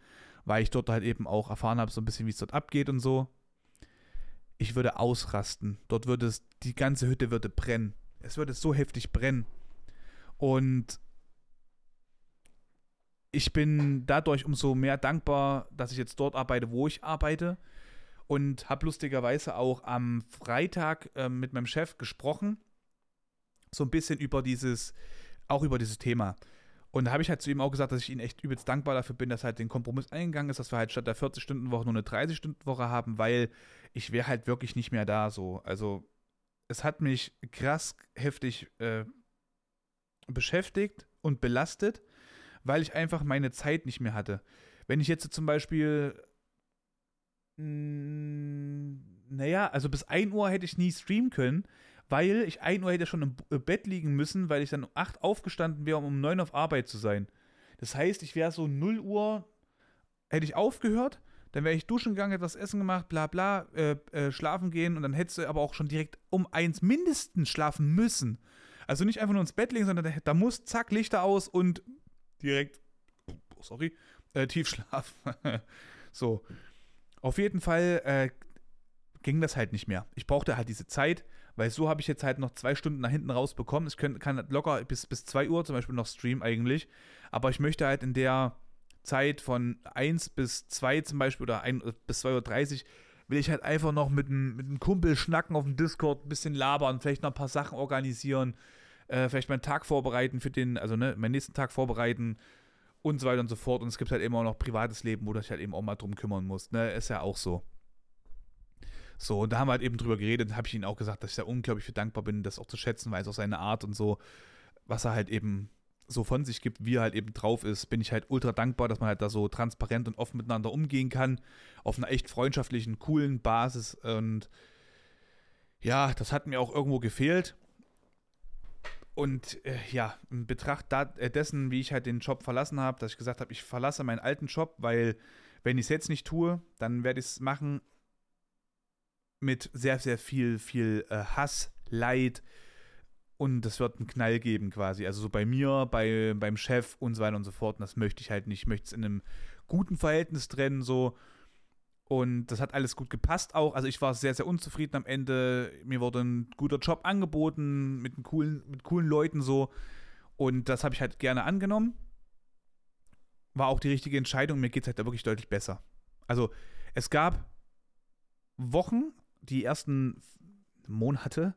weil ich dort halt eben auch erfahren habe, so ein bisschen, wie es dort abgeht und so, ich würde ausrasten. Dort würde es, die ganze Hütte würde brennen es würde so heftig brennen. Und ich bin dadurch umso mehr dankbar, dass ich jetzt dort arbeite, wo ich arbeite. Und habe lustigerweise auch am Freitag äh, mit meinem Chef gesprochen. So ein bisschen über dieses, auch über dieses Thema. Und da habe ich halt zu ihm auch gesagt, dass ich ihm echt übelst dankbar dafür bin, dass halt den Kompromiss eingegangen ist, dass wir halt statt der 40-Stunden-Woche nur eine 30-Stunden-Woche haben, weil ich wäre halt wirklich nicht mehr da so. Also es hat mich krass heftig äh, beschäftigt und belastet, weil ich einfach meine Zeit nicht mehr hatte. Wenn ich jetzt zum Beispiel, mh, hm, naja, also bis 1 Uhr hätte ich nie streamen können, weil ich 1 Uhr hätte schon im äh, Bett liegen müssen, weil ich dann um 8 aufgestanden wäre, um um 9 auf Arbeit zu sein. Das heißt, ich wäre so 0 Uhr, hätte ich aufgehört, dann wäre ich duschen gegangen, hätte was essen gemacht, bla bla, äh, äh, schlafen gehen und dann hättest du aber auch schon direkt um eins mindestens schlafen müssen. Also nicht einfach nur ins Bett legen, sondern da, da muss zack, Lichter aus und direkt, sorry, äh, Tiefschlaf. [laughs] so. Auf jeden Fall äh, ging das halt nicht mehr. Ich brauchte halt diese Zeit, weil so habe ich jetzt halt noch zwei Stunden nach hinten rausbekommen. Ich kann, kann locker bis, bis 2 Uhr zum Beispiel noch streamen eigentlich. Aber ich möchte halt in der Zeit von 1 bis 2 zum Beispiel oder 1 bis 2.30 Uhr will ich halt einfach noch mit einem, mit einem Kumpel schnacken auf dem Discord, ein bisschen labern, vielleicht noch ein paar Sachen organisieren, äh, vielleicht meinen Tag vorbereiten für den, also ne, meinen nächsten Tag vorbereiten und so weiter und so fort. Und es gibt halt immer auch noch privates Leben, wo du dich halt eben auch mal drum kümmern musst. Ne? Ist ja auch so. So, und da haben wir halt eben drüber geredet, habe ich ihm auch gesagt, dass ich da unglaublich viel dankbar bin, das auch zu schätzen, weil es auch seine Art und so, was er halt eben so von sich gibt, wie er halt eben drauf ist, bin ich halt ultra dankbar, dass man halt da so transparent und offen miteinander umgehen kann, auf einer echt freundschaftlichen, coolen Basis. Und ja, das hat mir auch irgendwo gefehlt. Und äh, ja, in Betracht äh, dessen, wie ich halt den Job verlassen habe, dass ich gesagt habe, ich verlasse meinen alten Job, weil wenn ich es jetzt nicht tue, dann werde ich es machen mit sehr, sehr viel, viel äh, Hass, Leid, und es wird einen Knall geben quasi. Also so bei mir, bei, beim Chef und so weiter und so fort. Und das möchte ich halt nicht. Ich möchte es in einem guten Verhältnis trennen, so. Und das hat alles gut gepasst auch. Also ich war sehr, sehr unzufrieden am Ende. Mir wurde ein guter Job angeboten mit coolen, mit coolen Leuten so. Und das habe ich halt gerne angenommen. War auch die richtige Entscheidung. Mir geht es halt da wirklich deutlich besser. Also es gab Wochen, die ersten Monate,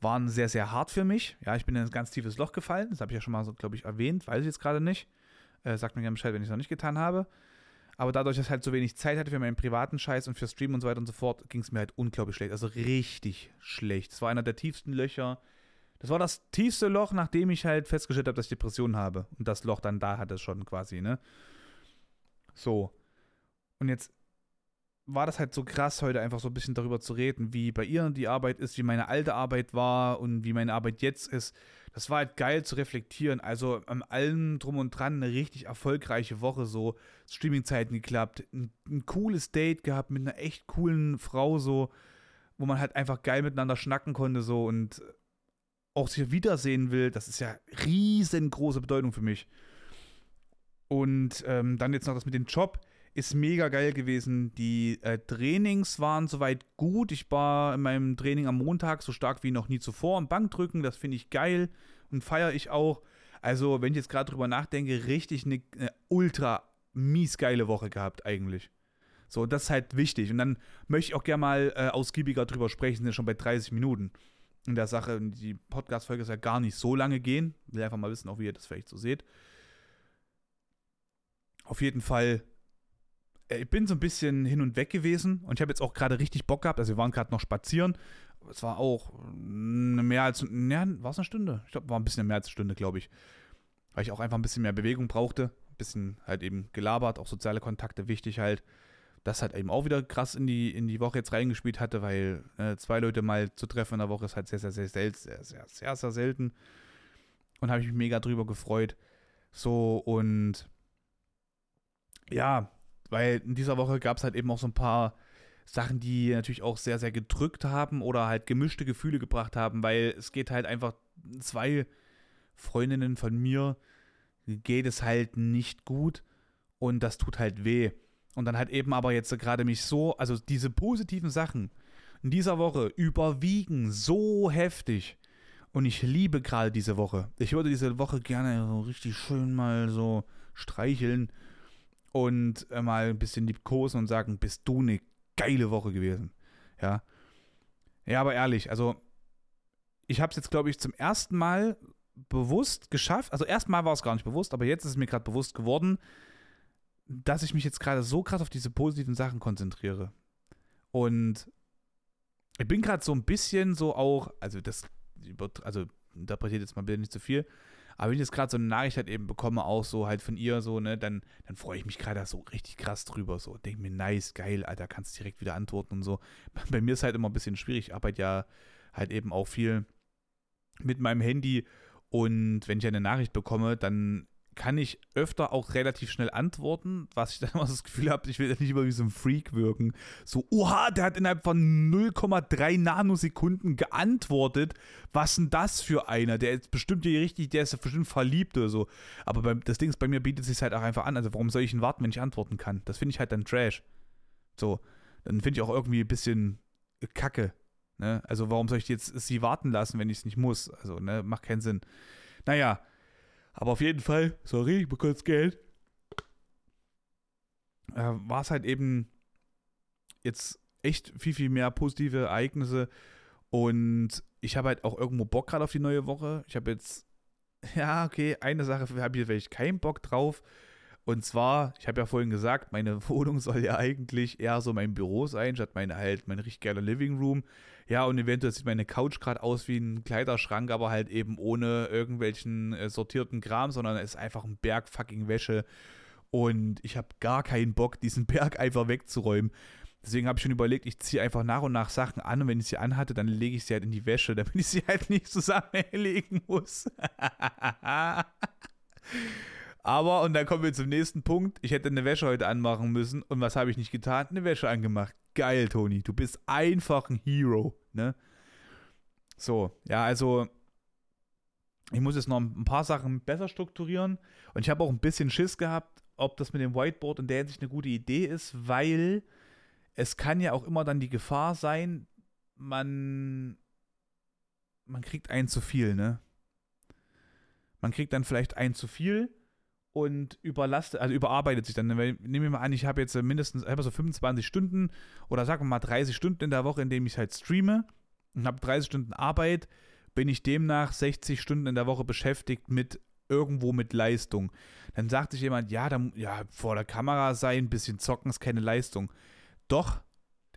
waren sehr, sehr hart für mich. Ja, ich bin in ein ganz tiefes Loch gefallen. Das habe ich ja schon mal so, glaube ich, erwähnt. Weiß ich jetzt gerade nicht. Äh, sagt mir gerne Bescheid, wenn ich es noch nicht getan habe. Aber dadurch, dass ich halt so wenig Zeit hatte für meinen privaten Scheiß und für Stream und so weiter und so fort, ging es mir halt unglaublich schlecht. Also richtig schlecht. Das war einer der tiefsten Löcher. Das war das tiefste Loch, nachdem ich halt festgestellt habe, dass ich Depressionen habe. Und das Loch dann da hatte es schon quasi, ne? So. Und jetzt war das halt so krass, heute einfach so ein bisschen darüber zu reden, wie bei ihr die Arbeit ist, wie meine alte Arbeit war und wie meine Arbeit jetzt ist. Das war halt geil zu reflektieren. Also am allem drum und dran eine richtig erfolgreiche Woche, so Streamingzeiten geklappt, ein, ein cooles Date gehabt mit einer echt coolen Frau, so, wo man halt einfach geil miteinander schnacken konnte, so und auch sich wiedersehen will. Das ist ja riesengroße Bedeutung für mich. Und ähm, dann jetzt noch das mit dem Job. Ist mega geil gewesen. Die äh, Trainings waren soweit gut. Ich war in meinem Training am Montag so stark wie noch nie zuvor am Bankdrücken. Das finde ich geil und feiere ich auch. Also, wenn ich jetzt gerade drüber nachdenke, richtig eine, eine ultra mies geile Woche gehabt eigentlich. So, das ist halt wichtig. Und dann möchte ich auch gerne mal äh, ausgiebiger drüber sprechen, sind ja schon bei 30 Minuten in der Sache. Die Podcast-Folge ist ja gar nicht so lange gehen. Will einfach mal wissen, auch wie ihr das vielleicht so seht. Auf jeden Fall, äh, ich bin so ein bisschen hin und weg gewesen und ich habe jetzt auch gerade richtig Bock gehabt. Also wir waren gerade noch spazieren. Es war auch mehr als, ja, war es eine Stunde? Ich glaube, war ein bisschen mehr als eine Stunde, glaube ich. Weil ich auch einfach ein bisschen mehr Bewegung brauchte. Ein bisschen halt eben gelabert, auch soziale Kontakte wichtig halt das halt eben auch wieder krass in die, in die Woche jetzt reingespielt hatte, weil äh, zwei Leute mal zu treffen in der Woche ist halt sehr, sehr, sehr, sehr, sehr, sehr, sehr, sehr selten. Und habe ich mich mega drüber gefreut. So und ja, weil in dieser Woche gab es halt eben auch so ein paar Sachen, die natürlich auch sehr, sehr gedrückt haben oder halt gemischte Gefühle gebracht haben, weil es geht halt einfach zwei Freundinnen von mir geht es halt nicht gut und das tut halt weh. Und dann halt eben aber jetzt gerade mich so, also diese positiven Sachen in dieser Woche überwiegen so heftig. Und ich liebe gerade diese Woche. Ich würde diese Woche gerne so richtig schön mal so streicheln und äh, mal ein bisschen liebkosen und sagen, bist du eine geile Woche gewesen. Ja. Ja, aber ehrlich, also ich habe es jetzt, glaube ich, zum ersten Mal bewusst geschafft. Also erstmal war es gar nicht bewusst, aber jetzt ist es mir gerade bewusst geworden, dass ich mich jetzt gerade so krass auf diese positiven Sachen konzentriere. Und ich bin gerade so ein bisschen so auch, also das, also interpretiert jetzt mal bitte nicht zu viel, aber wenn ich jetzt gerade so eine Nachricht halt eben bekomme, auch so halt von ihr so, ne, dann, dann freue ich mich gerade so richtig krass drüber. So, denke mir, nice, geil, Alter, kannst direkt wieder antworten und so. [laughs] Bei mir ist halt immer ein bisschen schwierig. Ich arbeite ja halt eben auch viel mit meinem Handy und wenn ich eine Nachricht bekomme, dann kann ich öfter auch relativ schnell antworten, was ich [laughs] dann immer das Gefühl habe, ich will nicht immer wie so ein Freak wirken. So, oha, der hat innerhalb von 0,3 Nanosekunden geantwortet. Was denn das für einer? Der ist bestimmt hier richtig, der ist bestimmt verliebt oder so. Aber beim, das Ding ist, bei mir bietet es sich halt auch einfach an. Also, warum soll ich ihn warten, wenn ich antworten kann? Das finde ich halt dann Trash. So, dann finde ich auch irgendwie ein bisschen kacke. Ne? Also, warum soll ich jetzt sie warten lassen, wenn ich es nicht muss? Also, ne, macht keinen Sinn. Naja, aber auf jeden Fall, sorry, ich bekomme Geld. Äh, war es halt eben jetzt echt viel, viel mehr positive Ereignisse. Und ich habe halt auch irgendwo Bock gerade auf die neue Woche. Ich habe jetzt, [laughs] ja, okay, eine Sache habe ich vielleicht keinen Bock drauf. Und zwar, ich habe ja vorhin gesagt, meine [laughs] Wohnung soll ja eigentlich eher so mein Büro sein, statt meine halt mein richtig geiler Living Room. Ja, und eventuell sieht meine Couch gerade aus wie ein Kleiderschrank, aber halt eben ohne irgendwelchen äh, sortierten Kram, sondern es ist einfach ein Berg fucking Wäsche. Und ich habe gar keinen Bock, [laughs] diesen Berg einfach wegzuräumen. Deswegen habe ich schon überlegt, ich ziehe einfach nach und nach Sachen an und wenn ich sie anhatte, dann lege ich sie halt in die Wäsche, [laughs] damit ich sie halt nicht zusammenlegen muss. Aber, und dann kommen wir zum nächsten Punkt. Ich hätte eine Wäsche heute anmachen müssen. Und was habe ich nicht getan? Eine Wäsche angemacht. Geil, Toni. Du bist einfach ein Hero, ne? So, ja, also ich muss jetzt noch ein paar Sachen besser strukturieren. Und ich habe auch ein bisschen Schiss gehabt, ob das mit dem Whiteboard in der Hinsicht eine gute Idee ist, weil es kann ja auch immer dann die Gefahr sein, man, man kriegt ein zu viel, ne? Man kriegt dann vielleicht ein zu viel und überlastet, also überarbeitet sich dann. Nehmen wir mal an, ich habe jetzt mindestens, ich habe so 25 Stunden oder sagen wir mal 30 Stunden in der Woche, in dem ich halt streame und habe 30 Stunden Arbeit, bin ich demnach 60 Stunden in der Woche beschäftigt mit irgendwo mit Leistung. Dann sagt sich jemand, ja, dann, ja, vor der Kamera sein, ein bisschen zocken ist keine Leistung. Doch,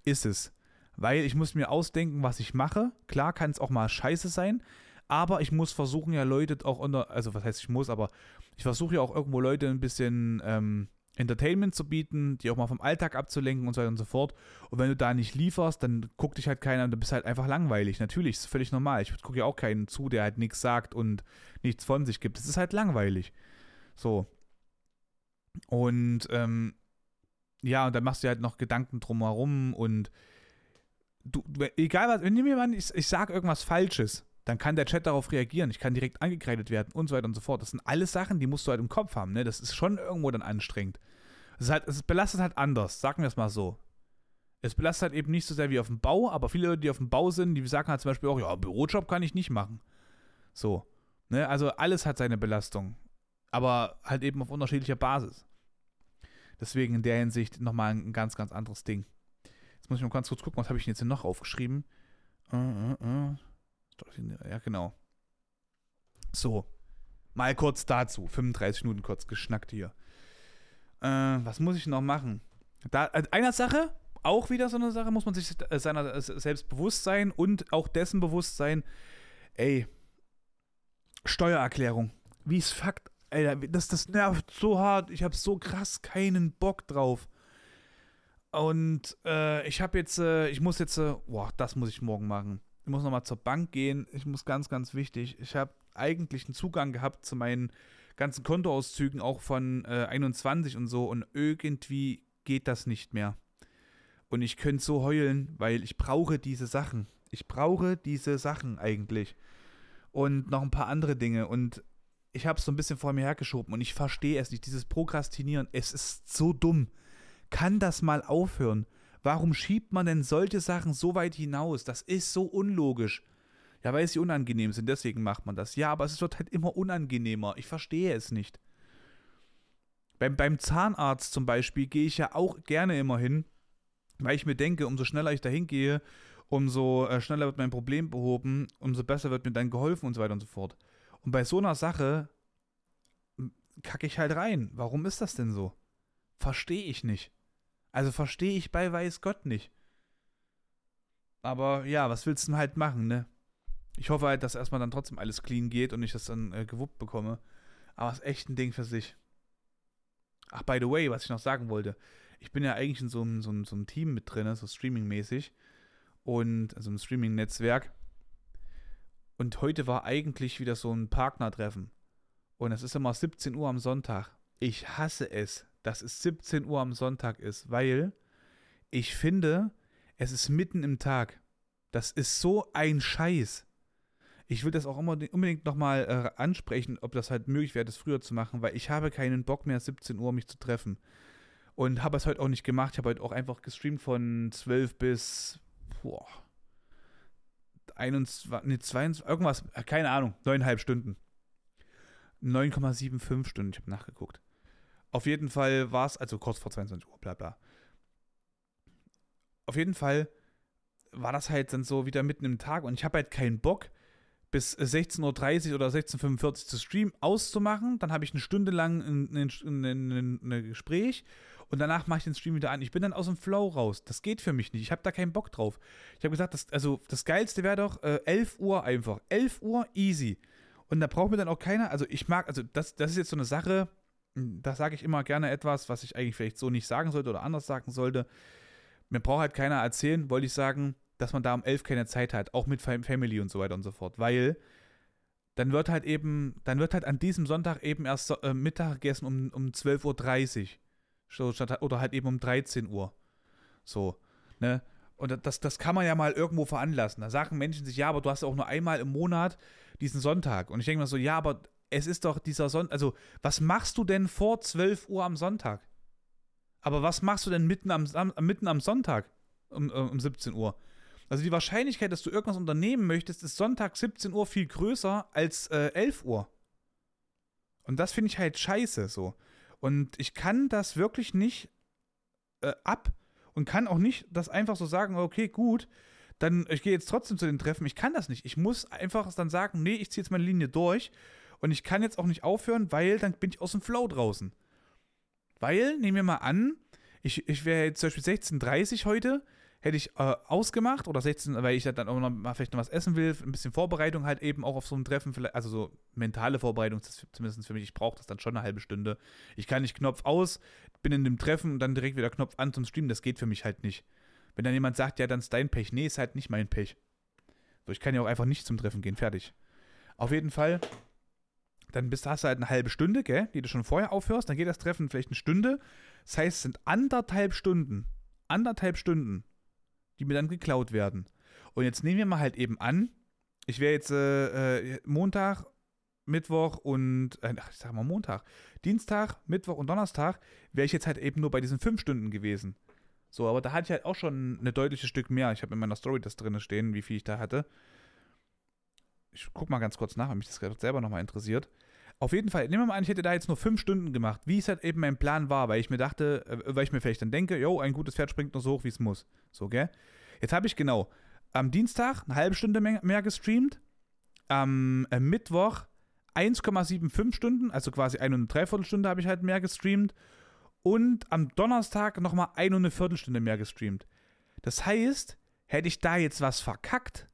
ist es. Weil ich muss mir ausdenken, was ich mache. Klar kann es auch mal scheiße sein, aber ich muss versuchen, ja Leute auch unter, also was heißt ich muss, aber ich versuche ja auch irgendwo Leute ein bisschen ähm, Entertainment zu bieten, die auch mal vom Alltag abzulenken und so weiter und so fort. Und wenn du da nicht lieferst, dann guckt dich halt keiner und du bist halt einfach langweilig. Natürlich, ist völlig normal. Ich gucke ja auch keinen zu, der halt nichts sagt und nichts von sich gibt. Es ist halt langweilig. So. Und ähm, ja, und dann machst du halt noch Gedanken drumherum und du, egal was, wenn mir mal, ich, ich sage irgendwas Falsches, dann kann der Chat darauf reagieren. Ich kann direkt angekreidet werden und so weiter und so fort. Das sind alles Sachen, die musst du halt im Kopf haben. Ne? Das ist schon irgendwo dann anstrengend. Es, halt, es belastet halt anders, sagen wir es mal so. Es belastet halt eben nicht so sehr wie auf dem Bau, aber viele Leute, die auf dem Bau sind, die sagen halt zum Beispiel auch, ja, Bürojob kann ich nicht machen. So. Ne? Also alles hat seine Belastung. Aber halt eben auf unterschiedlicher Basis. Deswegen in der Hinsicht nochmal ein ganz, ganz anderes Ding. Jetzt muss ich mal ganz kurz gucken, was habe ich denn jetzt hier noch aufgeschrieben? Uh, uh, uh. Ja, genau. So. Mal kurz dazu. 35 Minuten kurz geschnackt hier. Äh, was muss ich noch machen? Da, äh, einer Sache, auch wieder so eine Sache, muss man sich äh, seiner äh, selbst bewusst sein und auch dessen bewusst sein, ey, Steuererklärung. Wie es Fakt, ey, das, das nervt so hart. Ich habe so krass keinen Bock drauf. Und äh, ich habe jetzt, äh, ich muss jetzt, äh, boah, das muss ich morgen machen. Ich muss nochmal zur Bank gehen. Ich muss ganz, ganz wichtig. Ich habe eigentlich einen Zugang gehabt zu meinen ganzen Kontoauszügen, auch von äh, 21 und so. Und irgendwie geht das nicht mehr. Und ich könnte so heulen, weil ich brauche diese Sachen. Ich brauche diese Sachen eigentlich. Und noch ein paar andere Dinge. Und ich habe es so ein bisschen vor mir hergeschoben und ich verstehe es nicht. Dieses Prokrastinieren, es ist so dumm. Kann das mal aufhören? Warum schiebt man denn solche Sachen so weit hinaus? Das ist so unlogisch. Ja, weil sie unangenehm sind, deswegen macht man das. Ja, aber es wird halt immer unangenehmer. Ich verstehe es nicht. Beim, beim Zahnarzt zum Beispiel gehe ich ja auch gerne immer hin, weil ich mir denke, umso schneller ich dahin gehe, umso äh, schneller wird mein Problem behoben, umso besser wird mir dann geholfen und so weiter und so fort. Und bei so einer Sache kacke ich halt rein. Warum ist das denn so? Verstehe ich nicht. Also verstehe ich bei weiß Gott nicht. Aber ja, was willst du denn halt machen, ne? Ich hoffe halt, dass erstmal dann trotzdem alles clean geht und ich das dann äh, gewuppt bekomme. Aber es ist echt ein Ding für sich. Ach, by the way, was ich noch sagen wollte. Ich bin ja eigentlich in so einem, so einem, so einem Team mit drin, so streaming-mäßig. Und, also im Streaming-Netzwerk. Und heute war eigentlich wieder so ein Partnertreffen. Und es ist immer 17 Uhr am Sonntag. Ich hasse es, dass es 17 Uhr am Sonntag ist, weil ich finde, es ist mitten im Tag. Das ist so ein Scheiß. Ich will das auch unbedingt nochmal äh, ansprechen, ob das halt möglich wäre, das früher zu machen, weil ich habe keinen Bock mehr, 17 Uhr mich zu treffen. Und habe es heute auch nicht gemacht. Ich habe heute auch einfach gestreamt von 12 bis boah, 21, nee, 22, irgendwas, keine Ahnung, neuneinhalb Stunden. 9,75 Stunden, ich habe nachgeguckt. Auf jeden Fall war es, also kurz vor 22 Uhr, bla bla. Auf jeden Fall war das halt dann so wieder mitten im Tag und ich habe halt keinen Bock, bis 16.30 Uhr oder 16.45 Uhr zu streamen auszumachen. Dann habe ich eine Stunde lang ein, ein, ein, ein, Gespräch und danach mache ich den Stream wieder an. Ich bin dann aus dem Flow raus. Das geht für mich nicht. Ich habe da keinen Bock drauf. Ich habe gesagt, das, also das Geilste wäre doch äh, 11 Uhr einfach. 11 Uhr easy. Und da braucht mir dann auch keiner, also ich mag, also das, das ist jetzt so eine Sache, da sage ich immer gerne etwas, was ich eigentlich vielleicht so nicht sagen sollte oder anders sagen sollte. Mir braucht halt keiner erzählen, wollte ich sagen, dass man da um elf keine Zeit hat, auch mit Family und so weiter und so fort, weil dann wird halt eben, dann wird halt an diesem Sonntag eben erst äh, Mittag gegessen um, um 12.30 Uhr oder halt eben um 13 Uhr. So, ne? Und das, das kann man ja mal irgendwo veranlassen. Da sagen Menschen sich, ja, aber du hast auch nur einmal im Monat diesen Sonntag. Und ich denke mir so, ja, aber es ist doch dieser Sonntag, also was machst du denn vor 12 Uhr am Sonntag? Aber was machst du denn mitten am, am mitten am Sonntag um, äh, um 17 Uhr? Also die Wahrscheinlichkeit, dass du irgendwas unternehmen möchtest, ist Sonntag 17 Uhr viel größer als äh, 11 Uhr. Und das finde ich halt scheiße so. Und ich kann das wirklich nicht äh, ab und kann auch nicht das einfach so sagen, okay, gut, dann ich gehe jetzt trotzdem zu den Treffen. Ich kann das nicht. Ich muss einfach dann sagen, nee, ich ziehe jetzt meine Linie durch und ich kann jetzt auch nicht aufhören, weil dann bin ich aus dem Flow draußen. Weil, nehmen wir mal an, ich, ich wäre jetzt zum Beispiel 16.30 heute, hätte ich äh, ausgemacht oder 16, weil ich dann auch noch mal vielleicht noch was essen will, ein bisschen Vorbereitung halt eben auch auf so ein Treffen, also so mentale Vorbereitung, zumindest für mich, ich brauche das dann schon eine halbe Stunde. Ich kann nicht Knopf aus, bin in dem Treffen und dann direkt wieder Knopf an zum Streamen, das geht für mich halt nicht. Wenn dann jemand sagt, ja, dann ist dein Pech. Nee, ist halt nicht mein Pech. So, ich kann ja auch einfach nicht zum Treffen gehen, fertig. Auf jeden Fall dann bist, hast du halt eine halbe Stunde, gell, die du schon vorher aufhörst, dann geht das Treffen vielleicht eine Stunde. Das heißt, es sind anderthalb Stunden, anderthalb Stunden, die mir dann geklaut werden. Und jetzt nehmen wir mal halt eben an, ich wäre jetzt äh, äh, Montag, Mittwoch und, äh, ach, ich sag mal Montag, Dienstag, Mittwoch und Donnerstag wäre ich jetzt halt eben nur bei diesen fünf Stunden gewesen. So, aber da hatte ich halt auch schon ein deutliches Stück mehr. Ich habe in meiner Story das drin stehen, wie viel ich da hatte. Ich guck mal ganz kurz nach, weil mich das gerade selber nochmal interessiert. Auf jeden Fall, nehmen wir mal an, ich hätte da jetzt nur fünf Stunden gemacht, wie es halt eben mein Plan war, weil ich mir dachte, äh, weil ich mir vielleicht dann denke, yo, ein gutes Pferd springt nur so hoch, wie es muss. So, gell? Jetzt habe ich genau am Dienstag eine halbe Stunde mehr gestreamt, am äh, Mittwoch 1,75 Stunden, also quasi eine und eine Dreiviertelstunde habe ich halt mehr gestreamt und am Donnerstag nochmal eine und eine Viertelstunde mehr gestreamt. Das heißt, hätte ich da jetzt was verkackt,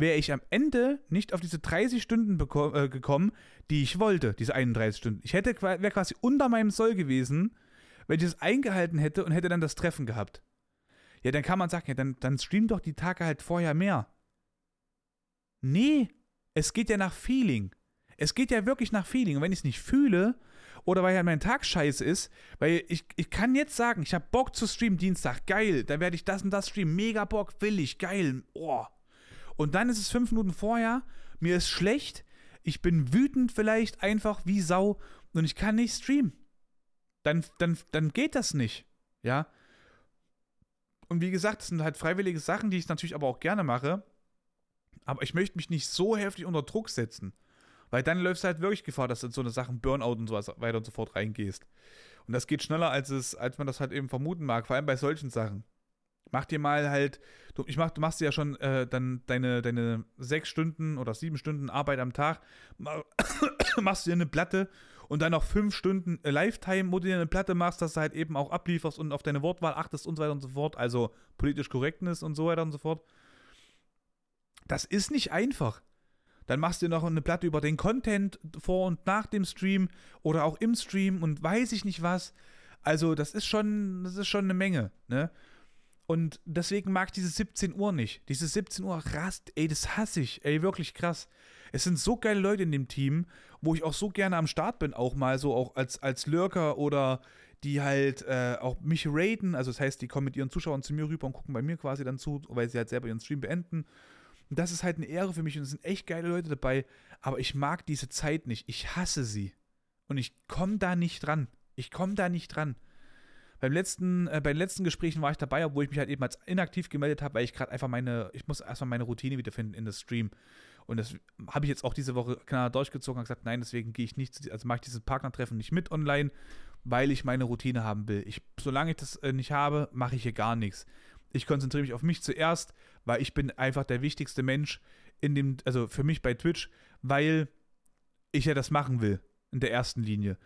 wäre ich am Ende nicht auf diese 30 Stunden äh, gekommen, die ich wollte, diese 31 Stunden. Ich hätte wäre quasi unter meinem Soll gewesen, wenn ich es eingehalten hätte und hätte dann das Treffen gehabt. Ja, dann kann man sagen, ja, dann, dann stream doch die Tage halt vorher mehr. Nee, es geht ja nach Feeling. Es geht ja wirklich nach Feeling. Und wenn ich es nicht fühle, oder weil halt mein Tag scheiße ist, weil ich, ich kann jetzt sagen, ich habe Bock zu streamen Dienstag, geil, dann werde ich das und das streamen, mega Bock, will ich, geil, oh. Und dann ist es fünf Minuten vorher, mir ist schlecht, ich bin wütend vielleicht einfach wie Sau und ich kann nicht streamen. Dann, dann, dann geht das nicht, ja. Und wie gesagt, das sind halt freiwillige Sachen, die ich natürlich aber auch gerne mache. Aber ich möchte mich nicht so heftig unter Druck setzen. Weil dann läufst du halt wirklich Gefahr, dass du in so eine Sachen Burnout und sowas weiter und so fort reingehst. Und das geht schneller, als, es, als man das halt eben vermuten mag, vor allem bei solchen Sachen. Mach dir mal halt, du, ich mach, du machst dir ja schon äh, dann deine, deine sechs Stunden oder sieben Stunden Arbeit am Tag, [coughs] machst dir eine Platte und dann noch fünf Stunden äh, Lifetime, wo du dir eine Platte machst, dass du halt eben auch ablieferst und auf deine Wortwahl achtest und so weiter und so fort, also politisch Korrektness und so weiter und so fort. Das ist nicht einfach. Dann machst du noch eine Platte über den Content vor und nach dem Stream oder auch im Stream und weiß ich nicht was. Also, das ist schon, das ist schon eine Menge, ne? Und deswegen mag ich diese 17 Uhr nicht. Diese 17 Uhr rast, ey, das hasse ich, ey, wirklich krass. Es sind so geile Leute in dem Team, wo ich auch so gerne am Start bin, auch mal so auch als, als Lurker oder die halt äh, auch mich raiden. Also das heißt, die kommen mit ihren Zuschauern zu mir rüber und gucken bei mir quasi dann zu, weil sie halt selber ihren Stream beenden. Und das ist halt eine Ehre für mich und es sind echt geile Leute dabei. Aber ich mag diese Zeit nicht. Ich hasse sie. Und ich komme da nicht dran. Ich komme da nicht dran. Beim letzten, äh, bei den letzten Gesprächen war ich dabei, obwohl ich mich halt eben als inaktiv gemeldet habe, weil ich gerade einfach meine, ich muss erstmal meine Routine wiederfinden in das Stream. Und das habe ich jetzt auch diese Woche klar durchgezogen und gesagt, nein, deswegen gehe ich nicht, also mache ich dieses Partnertreffen nicht mit online, weil ich meine Routine haben will. Ich, solange ich das äh, nicht habe, mache ich hier gar nichts. Ich konzentriere mich auf mich zuerst, weil ich bin einfach der wichtigste Mensch in dem, also für mich bei Twitch, weil ich ja das machen will in der ersten Linie.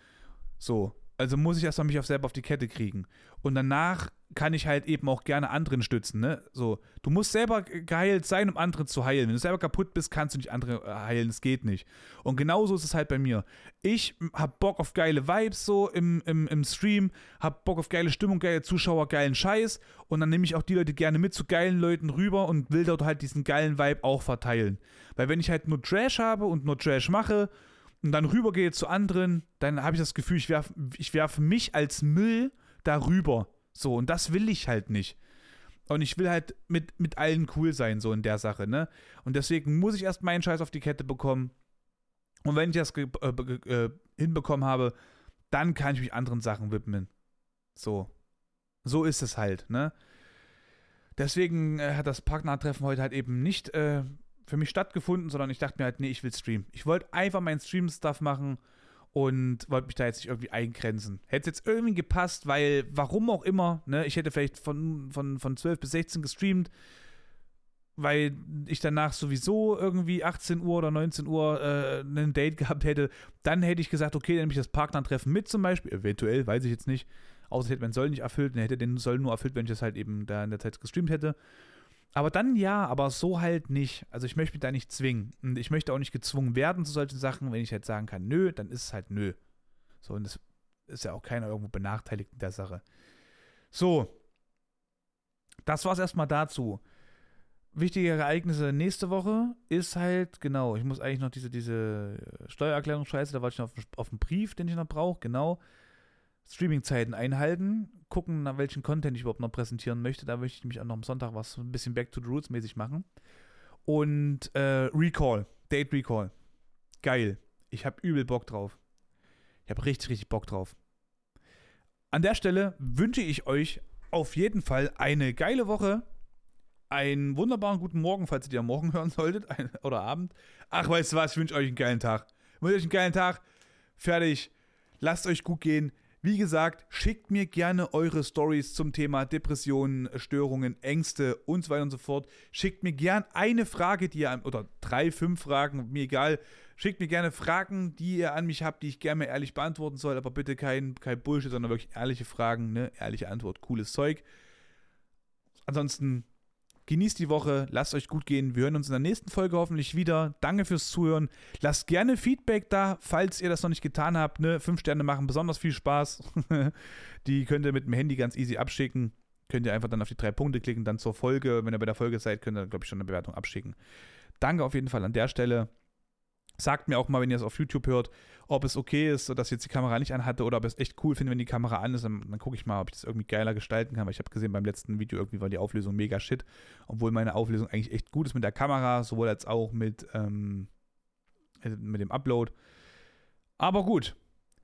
So, also muss ich erstmal mich auf selber auf die Kette kriegen. Und danach kann ich halt eben auch gerne anderen stützen, ne? So, du musst selber geheilt sein, um andere zu heilen. Wenn du selber kaputt bist, kannst du nicht andere äh, heilen, es geht nicht. Und genauso ist es halt bei mir. Ich hab Bock auf geile Vibes so im, im, im Stream, hab Bock auf geile Stimmung, geile Zuschauer, geilen Scheiß und dann nehme ich auch die Leute gerne mit zu geilen Leuten rüber und will dort halt diesen geilen Vibe auch verteilen. Weil wenn ich halt nur Trash habe und nur Trash mache und dann rübergehe zu anderen, dann habe ich das Gefühl, ich werfe ich werf mich als Müll darüber. So, und das will ich halt nicht. Und ich will halt mit, mit allen cool sein, so in der Sache, ne? Und deswegen muss ich erst meinen Scheiß auf die Kette bekommen. Und wenn ich das äh, äh, hinbekommen habe, dann kann ich mich anderen Sachen widmen. So. So ist es halt, ne? Deswegen äh, hat das Partnertreffen heute halt eben nicht äh, für mich stattgefunden, sondern ich dachte mir halt, nee, ich will streamen. Ich wollte einfach meinen Stream-Stuff machen und wollte mich da jetzt nicht irgendwie eingrenzen. Hätte es jetzt irgendwie gepasst, weil, warum auch immer, ne, ich hätte vielleicht von, von, von 12 bis 16 gestreamt, weil ich danach sowieso irgendwie 18 Uhr oder 19 Uhr äh, ein Date gehabt hätte, dann hätte ich gesagt, okay, dann nehme ich das Partner-Treffen mit zum Beispiel, eventuell, weiß ich jetzt nicht, außer ich hätte mein Soll nicht erfüllt, dann hätte den Soll nur erfüllt, wenn ich das halt eben da in der Zeit gestreamt hätte. Aber dann ja, aber so halt nicht. Also ich möchte mich da nicht zwingen. Und ich möchte auch nicht gezwungen werden zu solchen Sachen. Wenn ich halt sagen kann, nö, dann ist es halt nö. So, und das ist ja auch keiner irgendwo benachteiligt in der Sache. So. Das war's erstmal dazu. Wichtige Ereignisse nächste Woche ist halt, genau, ich muss eigentlich noch diese, diese Steuererklärung scheiße, da warte ich noch auf, einen Brief, den ich noch brauche, genau. Streaming-Zeiten einhalten, gucken, nach welchen Content ich überhaupt noch präsentieren möchte. Da möchte ich mich auch noch am Sonntag was ein bisschen Back to the Roots mäßig machen. Und äh, Recall, Date Recall. Geil. Ich habe übel Bock drauf. Ich habe richtig, richtig Bock drauf. An der Stelle wünsche ich euch auf jeden Fall eine geile Woche. Einen wunderbaren guten Morgen, falls ihr die am Morgen [laughs] hören solltet. Oder Abend. Ach, weißt du was? Ich wünsche euch einen geilen Tag. Ich wünsche euch einen geilen Tag. Fertig. Lasst euch gut gehen. Wie gesagt, schickt mir gerne eure Stories zum Thema Depressionen, Störungen, Ängste und so weiter und so fort. Schickt mir gerne eine Frage, die ihr, oder drei, fünf Fragen, mir egal. Schickt mir gerne Fragen, die ihr an mich habt, die ich gerne ehrlich beantworten soll, aber bitte kein, kein Bullshit, sondern wirklich ehrliche Fragen, ne? Ehrliche Antwort, cooles Zeug. Ansonsten Genießt die Woche, lasst euch gut gehen. Wir hören uns in der nächsten Folge hoffentlich wieder. Danke fürs Zuhören. Lasst gerne Feedback da, falls ihr das noch nicht getan habt. Ne? Fünf Sterne machen besonders viel Spaß. [laughs] die könnt ihr mit dem Handy ganz easy abschicken. Könnt ihr einfach dann auf die drei Punkte klicken, dann zur Folge. Wenn ihr bei der Folge seid, könnt ihr, glaube ich, schon eine Bewertung abschicken. Danke auf jeden Fall an der Stelle. Sagt mir auch mal, wenn ihr es auf YouTube hört, ob es okay ist, dass ich jetzt die Kamera nicht anhatte oder ob es echt cool finde, wenn die Kamera an ist. Dann, dann gucke ich mal, ob ich das irgendwie geiler gestalten kann, weil ich habe gesehen, beim letzten Video irgendwie war die Auflösung mega shit. Obwohl meine Auflösung eigentlich echt gut ist mit der Kamera, sowohl als auch mit, ähm, mit dem Upload. Aber gut,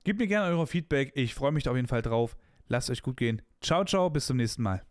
gebt mir gerne eure Feedback. Ich freue mich da auf jeden Fall drauf. Lasst euch gut gehen. Ciao, ciao, bis zum nächsten Mal.